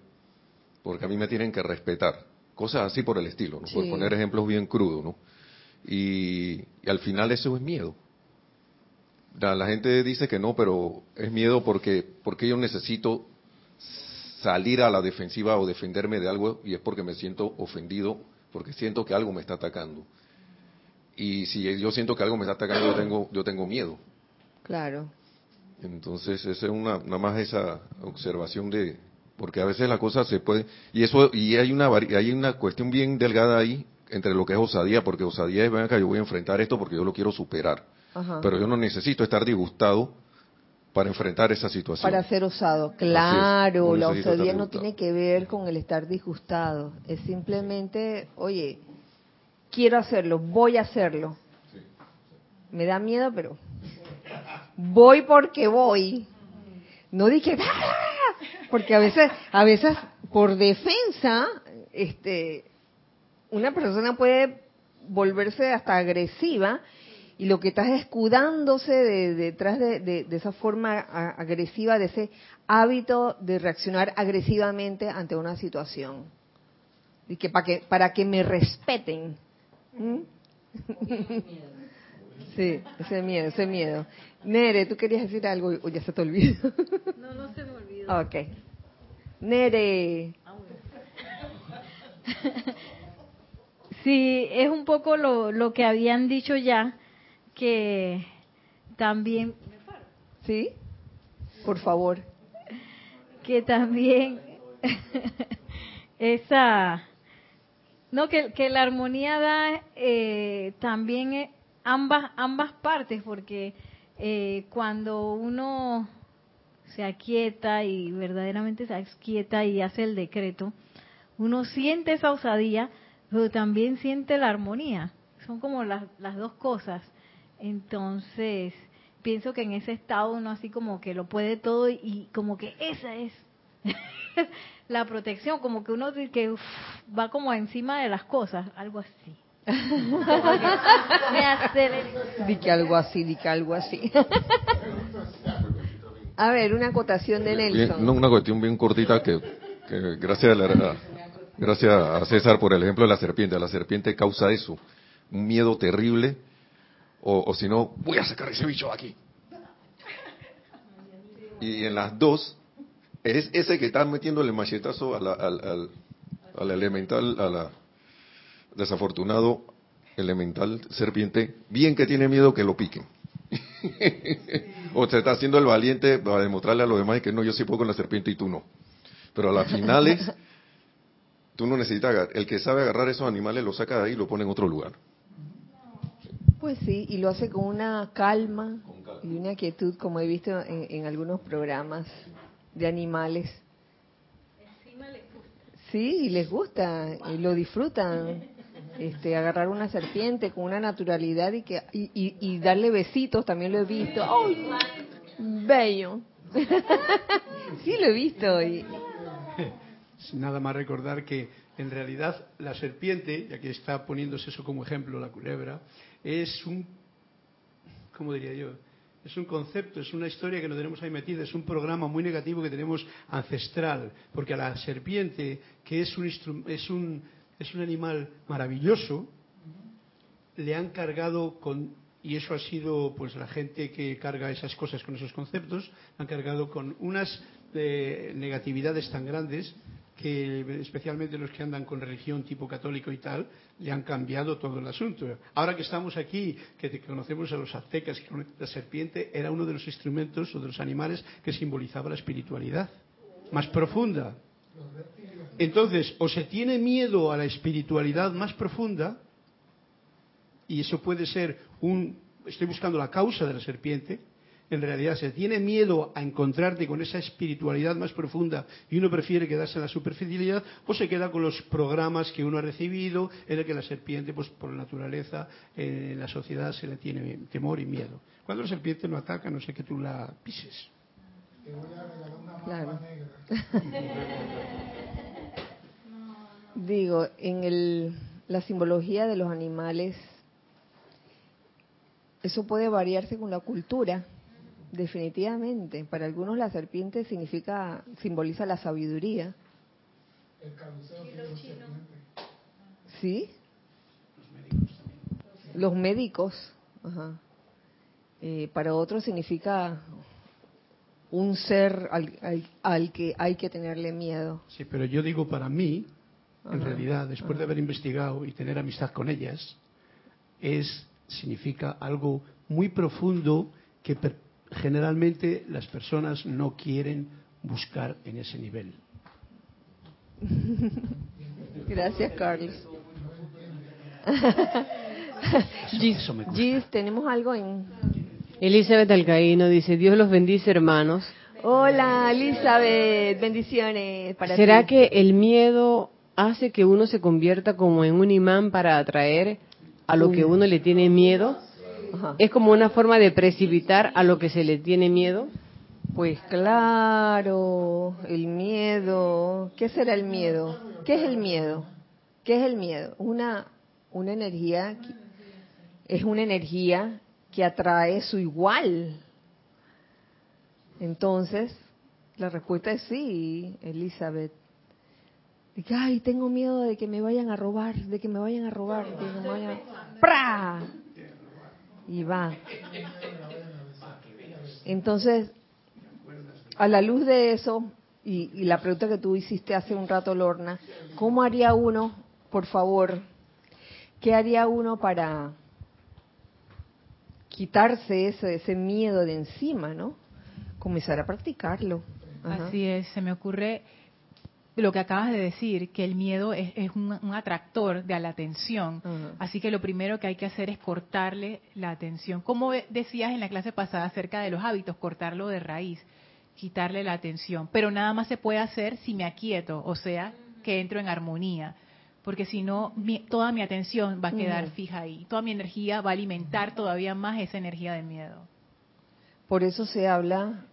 porque a mí me tienen que respetar. Cosas así por el estilo, ¿no? Por poner ejemplos bien crudos, ¿no? Y, al final eso es miedo. La, gente dice que no, pero es miedo porque, porque yo necesito salir a la defensiva o defenderme de algo y es porque me siento ofendido, porque siento que algo me está atacando. Y si yo siento que algo me está atacando, yo tengo, yo tengo miedo. Claro. Entonces, esa es una, nada más esa observación de, porque a veces la cosa se puede, y eso, y hay una, hay una cuestión bien delgada ahí entre lo que es osadía, porque osadía es, ven acá, yo voy a enfrentar esto porque yo lo quiero superar. Pero yo no necesito estar disgustado para enfrentar esa situación. Para ser osado, claro, la osadía no tiene que ver con el estar disgustado, es simplemente, oye, quiero hacerlo, voy a hacerlo. Me da miedo, pero voy porque voy. No dije, ¡Ah! porque a veces, a veces por defensa, este, una persona puede volverse hasta agresiva y lo que estás escudándose detrás de, esa forma agresiva, de ese hábito de reaccionar agresivamente ante una situación. Y que para que, para que me respeten. ¿Mm? Sí, ese miedo, ese miedo. Nere, ¿tú querías decir algo o ya se te olvidó? No, no se me olvidó. Ok. Nere. Sí, es un poco lo, lo que habían dicho ya, que también... ¿Sí? Por favor. Que también esa... No, que, que la armonía da eh, también eh, ambas, ambas partes, porque eh, cuando uno se aquieta y verdaderamente se aquieta y hace el decreto, uno siente esa osadía, pero también siente la armonía. Son como las, las dos cosas. Entonces, pienso que en ese estado uno así como que lo puede todo y, como que esa es la protección, como que uno que va como encima de las cosas, algo así. Di que algo así, di que algo así. a ver, una acotación de Nelson. no, una cuestión bien cortita que, gracias, a gracias a César por el ejemplo de la serpiente. La serpiente causa eso, un miedo terrible, o, si no, voy a sacar ese bicho de aquí. Y en las dos, es ese que está metiendo el machetazo al, al, al elemental, a la desafortunado elemental serpiente, bien que tiene miedo que lo piquen. o se está haciendo el valiente para demostrarle a los demás que no, yo sí puedo con la serpiente y tú no. Pero a las finales, tú no necesitas, el que sabe agarrar esos animales lo saca de ahí y lo pone en otro lugar. Pues sí, y lo hace con una calma, y una quietud, como he visto en, algunos programas de animales. Sí, y les gusta, y lo disfrutan este, agarrar una serpiente con una naturalidad y que y, darle besitos, también lo he visto. ¡Ay! Bello. sí, lo he visto. Y... Nada más recordar que en realidad la serpiente, ya que está poniéndose eso como ejemplo, la culebra, es un, ¿cómo diría yo? Es un concepto, es una historia que nos tenemos ahí metida, es un programa muy negativo que tenemos ancestral, porque a la serpiente, que es un, es un es un animal maravilloso, le han cargado con, y eso ha sido pues la gente que carga esas cosas con esos conceptos, han cargado con unas eh, negatividades tan grandes que especialmente los que andan con religión tipo católico y tal, le han cambiado todo el asunto. Ahora que estamos aquí, que conocemos a los aztecas, que la serpiente era uno de los instrumentos o de los animales que simbolizaba la espiritualidad más profunda. Entonces, o se tiene miedo a la espiritualidad más profunda, y eso puede ser un, estoy buscando la causa de la serpiente, en realidad se tiene miedo a encontrarte con esa espiritualidad más profunda y uno prefiere quedarse en la superficialidad o se queda con los programas que uno ha recibido en el que la serpiente, pues por naturaleza, en la sociedad se le tiene temor y miedo. Cuando la serpiente no ataca, no sé que tú la pises. Claro. Digo, en el, la simbología de los animales, eso puede variarse con la cultura, definitivamente. Para algunos la serpiente significa, simboliza la sabiduría, ¿Sí? Los médicos. Ajá. Eh, para otros significa un ser al, que hay que tenerle miedo. Sí, pero yo digo para mí, en realidad, después de haber investigado y tener amistad con ellas, es significa algo muy profundo que generalmente las personas no quieren buscar en ese nivel. Gracias, Carlos. Gis, tenemos algo en... Elizabeth Alcaíno dice, Dios los bendice hermanos. Hola Elizabeth, bendiciones para ¿Será que el miedo hace que uno se convierta como en un imán para atraer a lo que uno le tiene miedo? ¿Es como una forma de precipitar a lo que se le tiene miedo? Pues claro, el miedo. ¿Qué será el miedo? ¿Qué es el miedo? ¿Qué es el miedo? Una, una energía, es una energía que atrae su igual. Entonces, la respuesta es sí, Elizabeth. Dice, ay, tengo miedo de que me vayan a robar, de que me vayan a robar, de que me vayan a... ¡Pra! Y va. Entonces, a la luz de eso, y, la pregunta que tú hiciste hace un rato, Lorna, ¿cómo haría uno, por favor, qué haría uno para quitarse ese, miedo de encima, ¿no? Comenzar a practicarlo. Así es, se me ocurre lo que acabas de decir, que el miedo es, un, atractor de la atención. Así que lo primero que hay que hacer es cortarle la atención. Como decías en la clase pasada acerca de los hábitos, cortarlo de raíz, quitarle la atención. Pero nada más se puede hacer si me aquieto, o sea, que entro en armonía. Porque si no, toda mi atención va a quedar fija ahí. Toda mi energía va a alimentar todavía más esa energía de miedo. Por eso se habla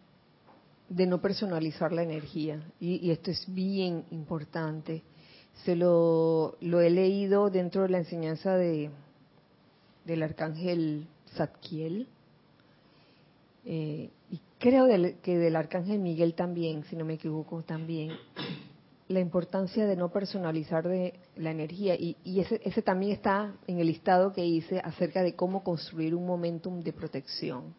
de no personalizar la energía. Y, esto es bien importante. Se lo, lo, he leído dentro de la enseñanza de del arcángel Zadkiel. Eh, y creo que del arcángel Miguel también, si no me equivoco, también. La importancia de no personalizar de la energía. Y, y ese, ese también está en el listado que hice acerca de cómo construir un momentum de protección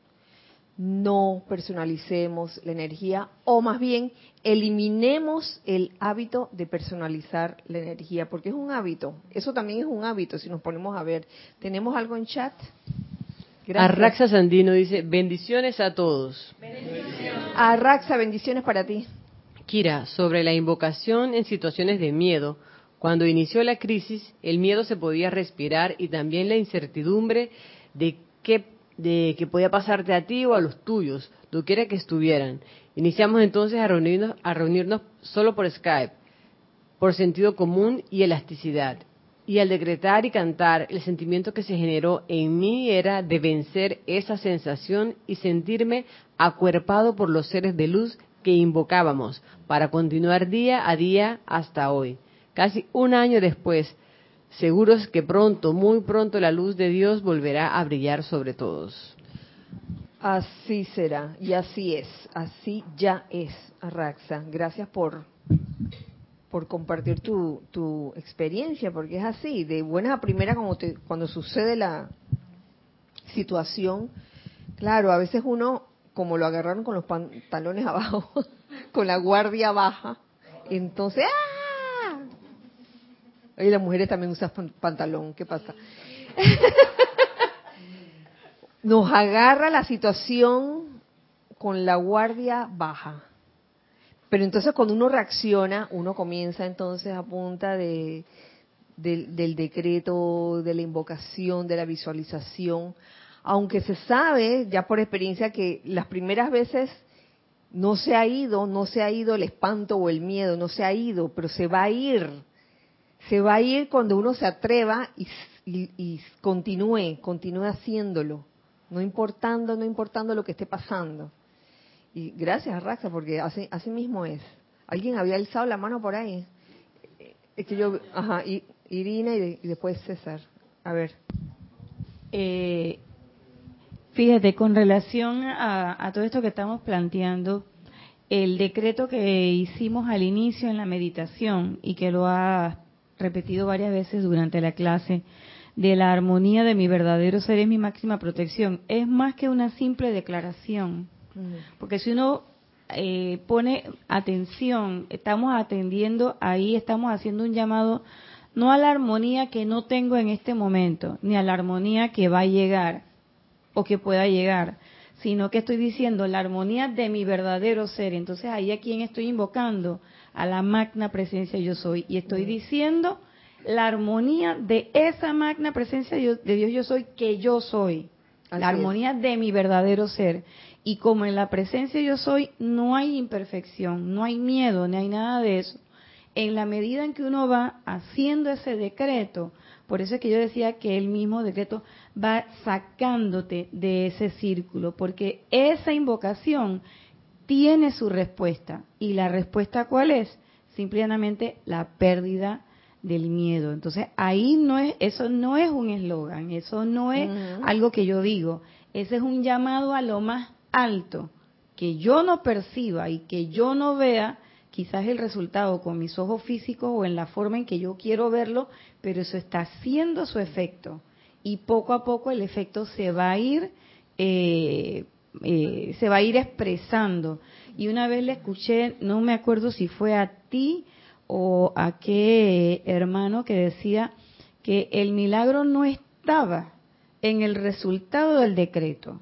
no personalicemos la energía o más bien eliminemos el hábito de personalizar la energía, porque es un hábito, eso también es un hábito si nos ponemos a ver. ¿Tenemos algo en chat? Arraxa Sandino dice, bendiciones a todos. Arraxa, bendiciones para ti. Kira, sobre la invocación en situaciones de miedo, cuando inició la crisis, el miedo se podía respirar y también la incertidumbre de qué de que podía pasarte a ti o a los tuyos, quiera que estuvieran. Iniciamos entonces a reunirnos, a reunirnos solo por Skype, por sentido común y elasticidad. Y al decretar y cantar, el sentimiento que se generó en mí era de vencer esa sensación y sentirme acuerpado por los seres de luz que invocábamos para continuar día a día hasta hoy. Casi un año después, seguros que pronto, muy pronto, la luz de Dios volverá a brillar sobre todos. Así será, y así es, así ya es, Arraxa. Gracias por, por compartir tu, tu experiencia, porque es así, de buena a primera como cuando sucede la situación. Claro, a veces uno, como lo agarraron con los pantalones abajo, con la guardia baja, entonces, ¡ah! Y las mujeres también usan pantalón, ¿qué pasa? Nos agarra la situación con la guardia baja. Pero entonces cuando uno reacciona, uno comienza entonces a punta de, del decreto, de la invocación, de la visualización, aunque se sabe ya por experiencia que las primeras veces no se ha ido, no se ha ido el espanto o el miedo, no se ha ido, pero se va a ir se va a ir cuando uno se atreva y, continúe, continúe haciéndolo, no importando, no importando lo que esté pasando. Y gracias, Raxa, porque así, así mismo es. Alguien había alzado la mano por ahí. Es que yo, ajá, Irina y, después César. A ver. Eh, fíjate, con relación a, a todo esto que estamos planteando, el decreto que hicimos al inicio en la meditación y que lo ha repetido varias veces durante la clase, de la armonía de mi verdadero ser es mi máxima protección, es más que una simple declaración. Porque si uno eh, pone atención, estamos atendiendo ahí, estamos haciendo un llamado no a la armonía que no tengo en este momento, ni a la armonía que va a llegar o que pueda llegar, sino que estoy diciendo la armonía de mi verdadero ser. Entonces ahí a quien estoy invocando, a la magna presencia yo soy, y estoy diciendo la armonía de esa magna presencia de Dios yo soy que yo soy, la armonía de mi verdadero ser. Y como en la presencia yo soy no hay imperfección, no hay miedo, ni hay nada de eso. En la medida en que uno va haciendo ese decreto, por eso es que yo decía que el mismo decreto va sacándote de ese círculo, porque esa invocación tiene su respuesta. ¿Y la respuesta cuál es? Simplemente la pérdida del miedo. Entonces, ahí no es, eso no es un eslogan, eso no es algo que yo digo, ese es un llamado a lo más alto, que yo no perciba y que yo no vea quizás el resultado con mis ojos físicos o en la forma en que yo quiero verlo, pero eso está haciendo su efecto y poco a poco el efecto se va a ir eh, eh, se va a ir expresando. Y una vez le escuché, no me acuerdo si fue a ti o a qué hermano que decía que el milagro no estaba en el resultado del decreto,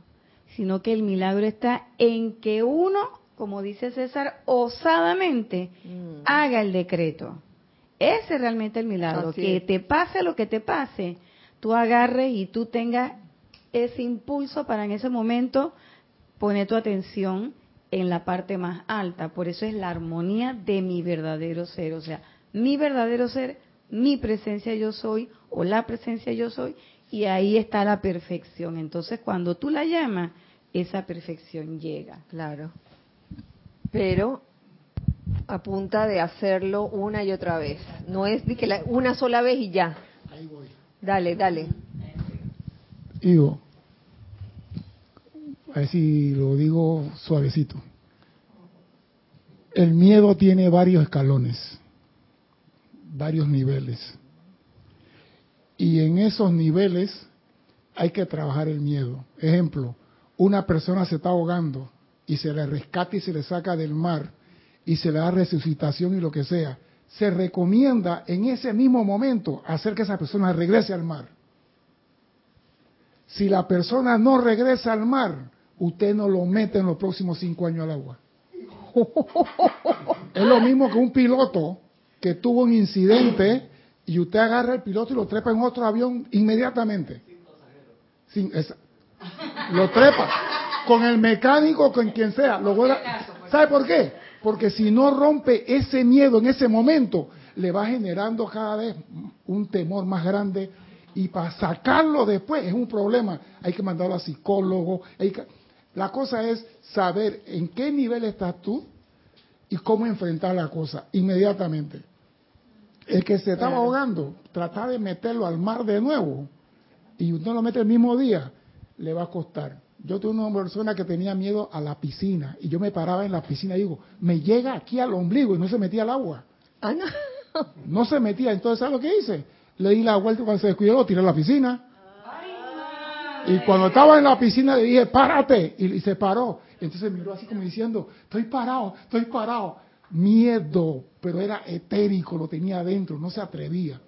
sino que el milagro está en que uno, como dice César, osadamente mm. haga el decreto. Ese es realmente el milagro, que te pase lo que te pase, tú agarres y tú tengas ese impulso para en ese momento poner tu atención en la parte más alta. Por eso es la armonía de mi verdadero ser. O sea, mi verdadero ser, mi presencia yo soy o la presencia yo soy. Y ahí está la perfección. Entonces, cuando tú la llamas, esa perfección llega. Claro. Pero a punta de hacerlo una y otra vez. No es de que una sola vez y ya. Ahí voy. Dale, dale. Digo, a ver si lo digo suavecito. El miedo tiene varios escalones, varios niveles. Y en esos niveles hay que trabajar el miedo. Ejemplo, una persona se está ahogando y se le rescata y se le saca del mar y se le da resucitación y lo que sea. Se recomienda en ese mismo momento hacer que esa persona regrese al mar. Si la persona no regresa al mar, usted no lo mete en los próximos cinco años al agua. es lo mismo que un piloto que tuvo un incidente y usted agarra el piloto y lo trepa en otro avión inmediatamente. Sin, lo trepa con el mecánico, con quien sea. Lo ¿Sabe por qué? Porque si no rompe ese miedo en ese momento, le va generando cada vez un temor más grande y para sacarlo después es un problema. Hay que mandarlo a psicólogo. Hay que, la cosa es saber en qué nivel estás tú y cómo enfrentar la cosa inmediatamente. El que se estaba ahogando, tratar de meterlo al mar de nuevo y usted lo mete el mismo día, le va a costar. Yo tuve una persona que tenía miedo a la piscina y yo me paraba en la piscina y digo, me llega aquí al ombligo y no se metía al agua. Ah, no. no se metía. Entonces, ¿sabes lo que hice? Le di la vuelta cuando se descuidó, lo tiré a la piscina. Y cuando estaba en la piscina le dije, párate. Y, se paró. Entonces miró así como diciendo, estoy parado, estoy parado. Miedo, pero era etérico, lo tenía adentro, no se atrevía.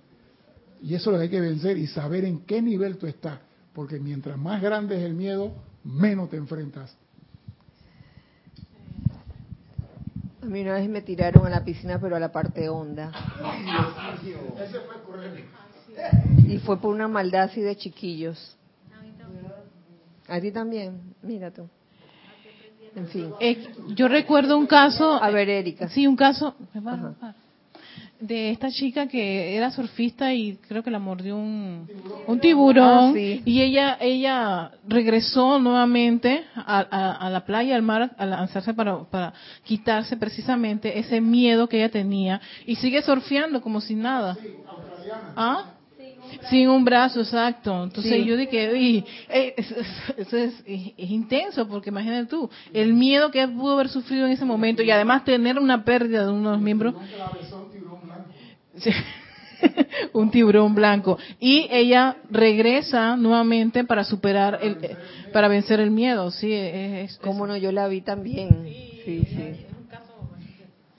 Y eso es lo que hay que vencer y saber en qué nivel tú estás. Porque mientras más grande es el miedo, menos te enfrentas. A mí una vez me tiraron a la piscina, pero a la parte honda. Ese fue Y fue por una maldad así de chiquillos. A ti también, mira tú. En fin. Eh, yo recuerdo un caso. A ver, Erika. Sí, un caso de esta chica que era surfista y creo que la mordió un, un tiburón. Ah, y ella ella regresó nuevamente a, la playa, al mar, a lanzarse para, para quitarse precisamente ese miedo que ella tenía. Y sigue surfeando como si nada. ¿Ah? Sin un brazo, exacto. Entonces yo dije, uy, eh, eso, es, intenso, porque imagínate tú, el miedo que pudo haber sufrido en ese momento y además tener una pérdida de unos miembros. un tiburón blanco. Y ella regresa nuevamente para superar, el, para vencer el miedo. Sí, es, Cómo no, yo la vi también. Sí, sí.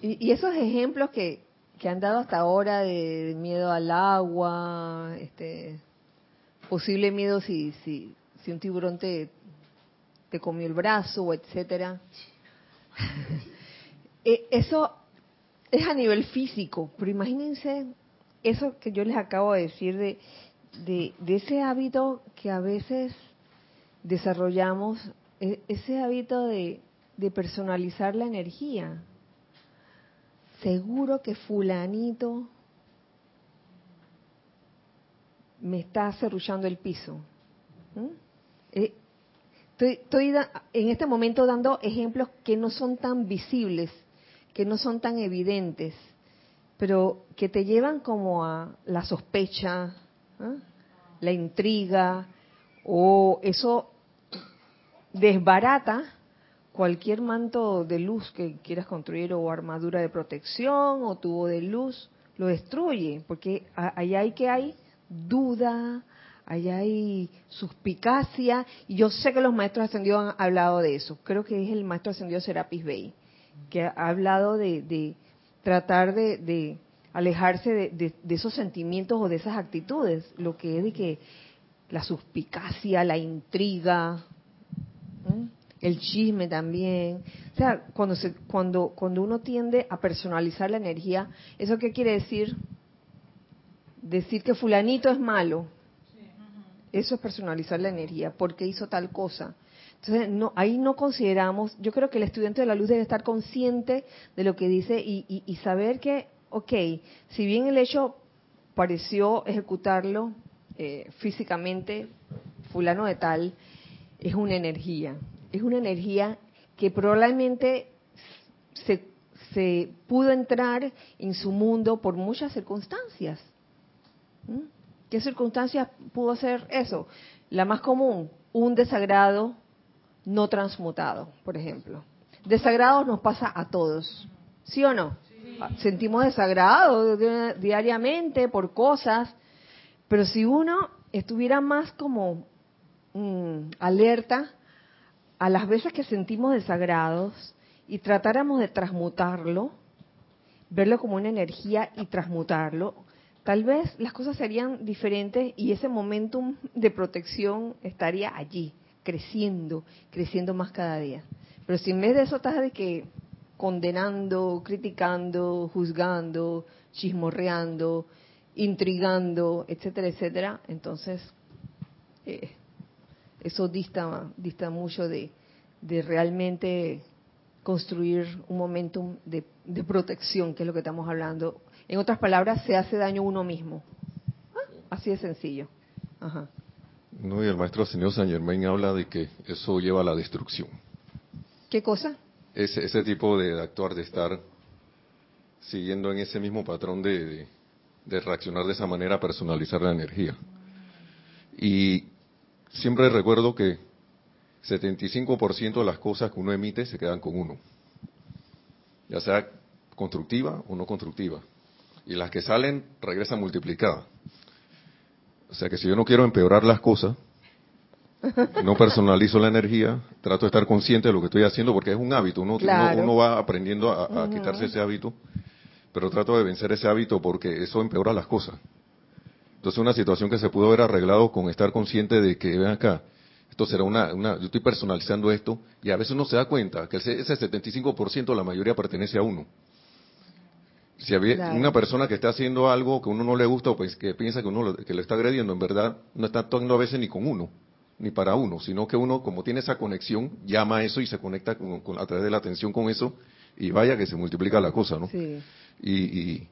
Y, y esos ejemplos que, que han dado hasta ahora de, miedo al agua, este posible miedo si, si, si un tiburón te, te comió el brazo, etcétera. Eh, eso es a nivel físico, pero imagínense eso que yo les acabo de decir de, de, ese hábito que a veces desarrollamos, e, ese hábito de, personalizar la energía seguro que fulanito me está cerruchando el piso. Eh, estoy, en este momento dando ejemplos que no son tan visibles, que no son tan evidentes, pero que te llevan como a la sospecha, ¿ah? la intriga, o eso desbarata cualquier manto de luz que quieras construir o armadura de protección o tubo de luz, lo destruye, porque allá hay que hay duda, allá hay suspicacia, y yo sé que los maestros ascendidos han hablado de eso. Creo que es el maestro ascendido Serapis Bey, que ha hablado de, tratar de, alejarse de, esos sentimientos o de esas actitudes, lo que es de que la suspicacia, la intriga, el chisme también. O sea, cuando, se, cuando, cuando uno tiende a personalizar la energía, ¿eso qué quiere decir? Decir que fulanito es malo. Eso es personalizar la energía, porque hizo tal cosa. Entonces, no, ahí no consideramos, yo creo que el estudiante de la luz debe estar consciente de lo que dice y, y saber que, ok, si bien el hecho pareció ejecutarlo eh, físicamente, fulano de tal, es una energía es una energía que probablemente se, se pudo entrar en su mundo por muchas circunstancias. ¿Mm? ¿Qué circunstancias pudo ser eso? La más común, un desagrado no transmutado, por ejemplo. Desagrado nos pasa a todos, ¿sí o no? Sentimos desagrado diariamente por cosas, pero si uno estuviera más como mm, alerta a las veces que sentimos desagrados y tratáramos de transmutarlo, verlo como una energía y transmutarlo, tal vez las cosas serían diferentes y ese momentum de protección estaría allí, creciendo, creciendo más cada día. Pero si en vez de eso estás de que condenando, criticando, juzgando, chismorreando, intrigando, etcétera, etcétera, entonces eh, eso dista, dista mucho de, realmente construir un momentum de, protección, que es lo que estamos hablando. En otras palabras, se hace daño uno mismo. Así de sencillo. No, y el maestro señor San Germain habla de que eso lleva a la destrucción. ¿Qué cosa? Ese, ese tipo de actuar, de estar siguiendo en ese mismo patrón de, de reaccionar de esa manera, personalizar la energía. Y siempre recuerdo que 75% de las cosas que uno emite se quedan con uno, ya sea constructiva o no constructiva. Y las que salen regresan multiplicadas. O sea que si yo no quiero empeorar las cosas, no personalizo la energía, trato de estar consciente de lo que estoy haciendo porque es un hábito, uno, uno, va aprendiendo a, quitarse ese hábito, pero trato de vencer ese hábito porque eso empeora las cosas. Entonces una situación que se pudo haber arreglado con estar consciente de que, ven acá, esto será una, una, yo estoy personalizando esto y a veces uno se da cuenta que ese, ese 75% la mayoría pertenece a uno. Si había una persona que está haciendo algo que a uno no le gusta o pues que piensa que uno que le está agrediendo, en verdad no está actuando a veces ni con uno, ni para uno, sino que uno como tiene esa conexión, llama a eso y se conecta con, a través de la atención con eso y vaya que se multiplica la cosa, ¿no? Sí. y,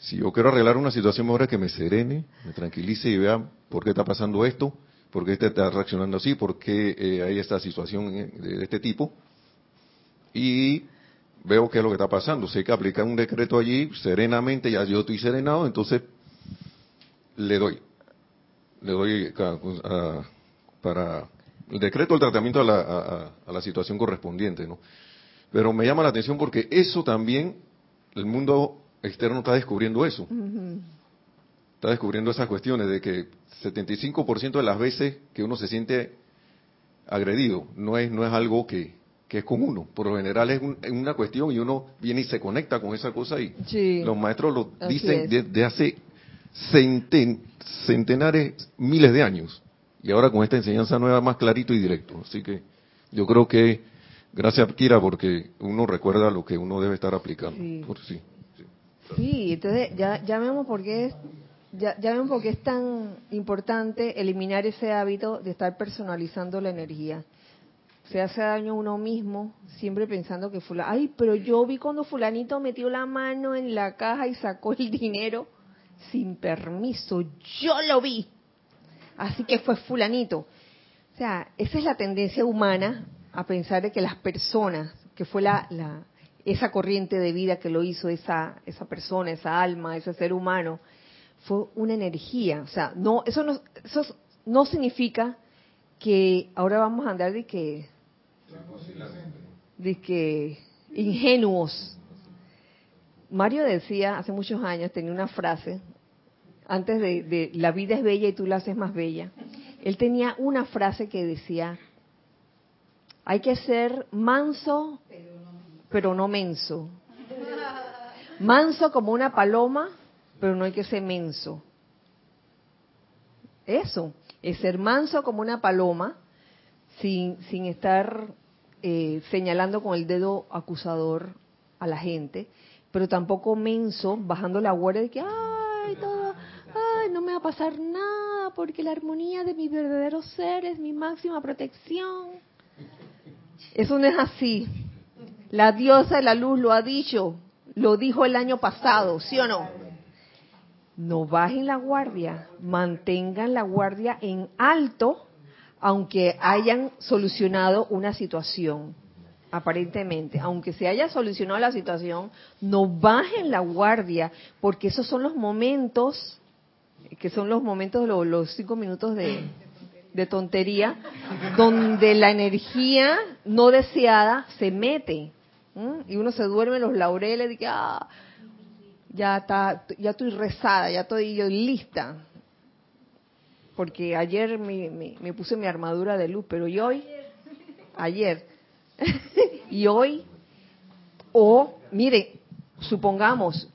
si yo quiero arreglar una situación, mejor es que me serene, me tranquilice y vea por qué está pasando esto, por qué este está reaccionando así, por qué eh, hay esta situación de este tipo. Y veo qué es lo que está pasando. Si hay que aplicar un decreto allí serenamente, ya yo estoy serenado, entonces le doy. le doy para el decreto el tratamiento a la, a la situación correspondiente, ¿no? Pero me llama la atención porque eso también, el mundo externo está descubriendo eso. Está descubriendo esas cuestiones de que 75% de las veces que uno se siente agredido no es, no es algo que, es con uno. Por lo general es, una cuestión y uno viene y se conecta con esa cosa y los maestros lo dicen desde hace centenares, miles de años. Y ahora con esta enseñanza nueva más clarito y directo. Así que yo creo que Gracias, Kira, porque uno recuerda lo que uno debe estar aplicando. Sí, sí, sí. entonces ya, ya vemos por qué es ya, ya vemos por qué es tan importante eliminar ese hábito de estar personalizando la energía. Se hace daño a uno mismo, siempre pensando que fulano, ay, pero yo vi cuando fulanito metió la mano en la caja y sacó el dinero sin permiso, yo lo vi. Así que fue fulanito. O sea, esa es la tendencia humana a pensar de que las personas, que fue la, esa corriente de vida que lo hizo esa, esa persona, esa alma, ese ser humano, fue una energía. O sea, no, eso no, eso no significa que ahora vamos a andar de que, que ingenuos. Mario decía hace muchos años, tenía una frase, antes de, de la vida es bella y tú la haces más bella. Él tenía una frase que decía, hay que ser manso, pero no menso. Manso como una paloma, pero no hay que ser menso. Eso, es ser manso como una paloma, sin, sin estar eh, señalando con el dedo acusador a la gente, pero tampoco menso, bajando la guardia de que, ay, todo, ay, no me va a pasar nada, porque la armonía de mi verdadero ser es mi máxima protección. Eso no es así. La diosa de la luz lo ha dicho, lo dijo el año pasado, ¿sí o no? No bajen la guardia, mantengan la guardia en alto, aunque hayan solucionado una situación, aparentemente. Aunque se haya solucionado la situación, no bajen la guardia, porque esos son los momentos, que son los momentos, los, los cinco minutos de, tontería, donde la energía no deseada se mete y uno se duerme en los laureles ah, ya está, ya estoy rezada, ya estoy lista, porque ayer me, me, puse mi armadura de luz, pero y hoy, ayer y hoy, o mire, supongamos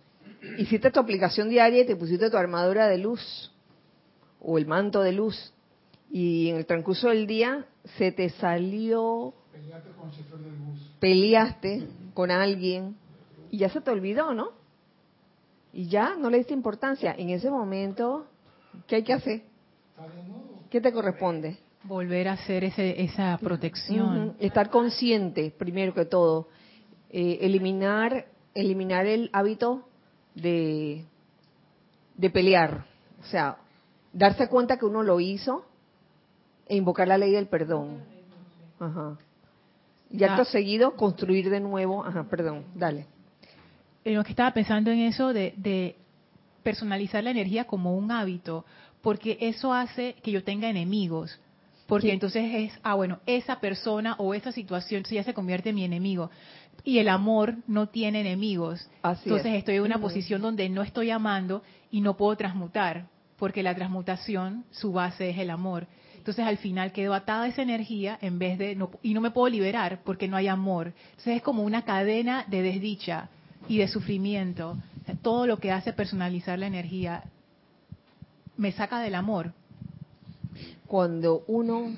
hiciste tu aplicación diaria y te pusiste tu armadura de luz o el manto de luz y en el transcurso del día se te salió, peleaste con, alguien y ya se te olvidó, ¿no? Y ya no le diste importancia. En ese momento, ¿qué hay que hacer? ¿Qué te corresponde? Volver a hacer ese, esa protección. Estar consciente, primero que todo. Eh, eliminar, eliminar el hábito de, de pelear. O sea, darse cuenta que uno lo hizo e invocar la ley del perdón. Ajá. Y acto ah. seguido, construir de nuevo. Ajá, perdón, dale. Lo que estaba pensando en eso de, personalizar la energía como un hábito, porque eso hace que yo tenga enemigos. Porque entonces es, ah, bueno, esa persona o esa situación ya se convierte en mi enemigo. Y el amor no tiene enemigos. entonces estoy en una posición donde no estoy amando y no puedo transmutar, porque la transmutación, su base es el amor. Entonces al final quedo atada a esa energía en vez de no, y no me puedo liberar porque no hay amor. Entonces es como una cadena de desdicha y de sufrimiento. todo lo que hace personalizar la energía me saca del amor. Cuando uno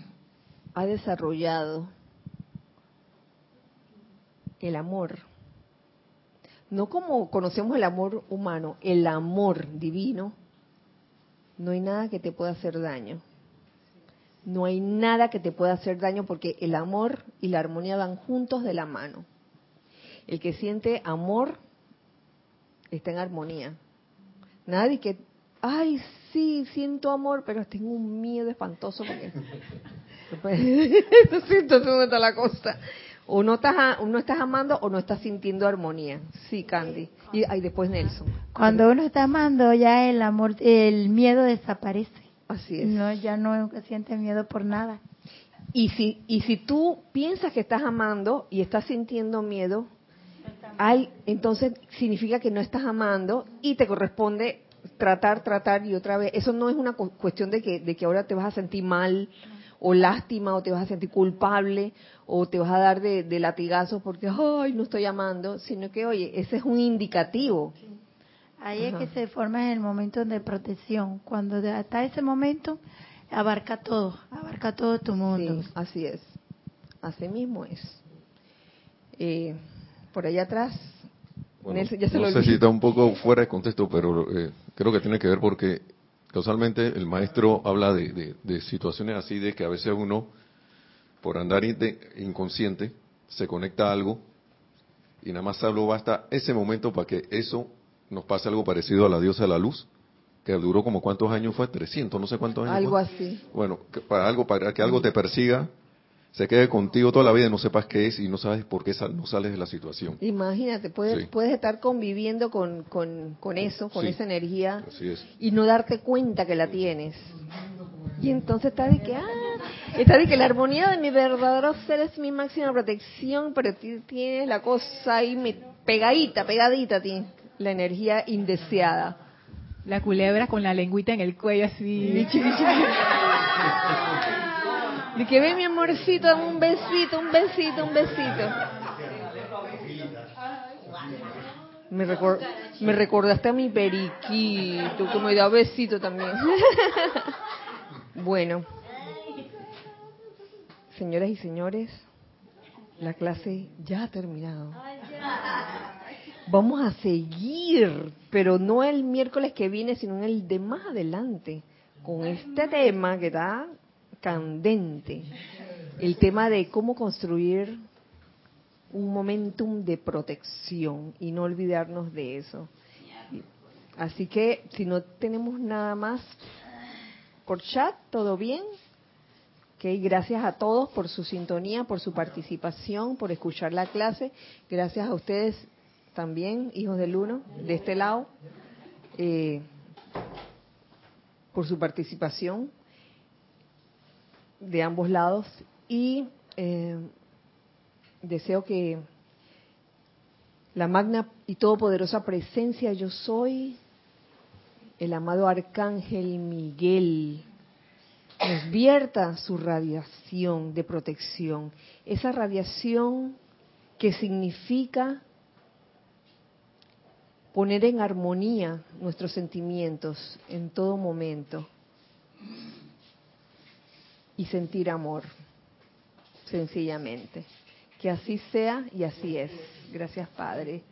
ha desarrollado el amor, no como conocemos el amor humano, el amor divino, no hay nada que te pueda hacer daño no hay nada que te pueda hacer daño porque el amor y la armonía van juntos de la mano. El que siente amor está en armonía. Nadie que, ay, sí, siento amor, pero tengo un miedo espantoso porque... siento dónde está la cosa. O no, estás, no estás amando o no estás sintiendo armonía. Sí, Candy. Y ahí después Nelson. Cuando uno está amando, ya el amor, el miedo desaparece. Así es. No, ya no siente miedo por nada. Y si, y si tú piensas que estás amando y estás sintiendo miedo, hay, entonces significa que no estás amando y te corresponde tratar, tratar y otra vez. Eso no es una cuestión de que, de que ahora te vas a sentir mal o lástima o te vas a sentir culpable o te vas a dar de, de latigazos porque, ay, no estoy amando, sino que, oye, ese es un indicativo. Ahí es que se forma en el momento de protección. Cuando hasta ese momento abarca todo, abarca todo tu mundo. Sí, así es. Así mismo es. Eh, por allá atrás, ya se no sé si está un poco fuera de contexto, pero eh, creo que tiene que ver porque causalmente el maestro habla de, situaciones así de que a veces uno, por andar inconsciente, se conecta a algo y nada más solo basta ese momento para que eso nos pase algo parecido a la diosa de la luz, que duró como cuántos años fue, 300, no sé cuántos años. Algo así. Bueno, para algo para que algo te persiga, se quede contigo toda la vida y no sepas qué es y no sabes por qué no sales de la situación. Imagínate, puedes, puedes estar conviviendo con, con, eso, con esa energía y no darte cuenta que la tienes. Y entonces está de que, ah, está de que la armonía de mi verdadero ser es mi máxima protección, pero tienes la cosa ahí pegadita, pegadita a ti, la energía indeseada. La culebra con la lengüita en el cuello así. De que ve mi amorcito, un besito, un besito, un besito. Me, me recordaste a mi periquito, que me da besito también. bueno, señoras y señores, la clase ya ha terminado. Vamos a seguir, pero no el miércoles que viene, sino el de más adelante, con este tema que está candente, el tema de cómo construir un momentum de protección y no olvidarnos de eso. Así que si no tenemos nada más por chat, ¿todo bien? Okay, gracias a todos por su sintonía, por su participación, por escuchar la clase. Gracias a ustedes también, hijos del uno, de este lado, eh, por su participación de ambos lados y eh, deseo que la magna y todopoderosa presencia yo soy, el amado arcángel Miguel, nos vierta su radiación de protección, esa radiación que significa poner en armonía nuestros sentimientos en todo momento y sentir amor, sencillamente. Que así sea y así es. Gracias, Padre.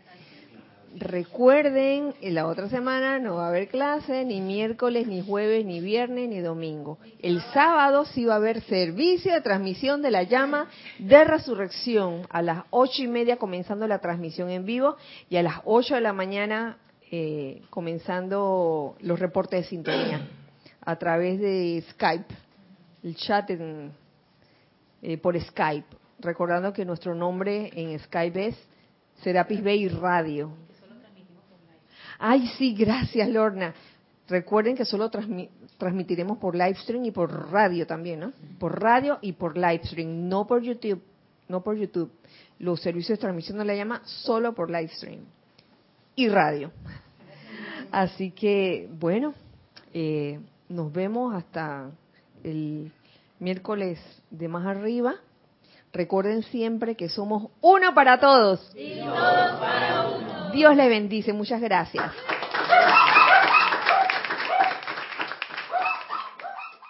Recuerden, en la otra semana no va a haber clase, ni miércoles, ni jueves, ni viernes, ni domingo. El sábado sí va a haber servicio de transmisión de la llama de resurrección a las ocho y media comenzando la transmisión en vivo y a las ocho de la mañana eh, comenzando los reportes de sintonía a través de Skype el chat eh, por Skype, recordando que nuestro nombre en Skype es Serapis Bay Radio. Ay, sí, gracias, Lorna. Recuerden que solo transmitiremos por livestream y por radio también, ¿no? Por radio y por livestream, no por YouTube, no por YouTube. Los servicios de transmisión no la llama solo por livestream y radio. Así que, bueno, eh, nos vemos hasta el miércoles de más arriba. Recuerden siempre que somos uno para todos. Y todos para uno. Dios le bendice. Muchas gracias.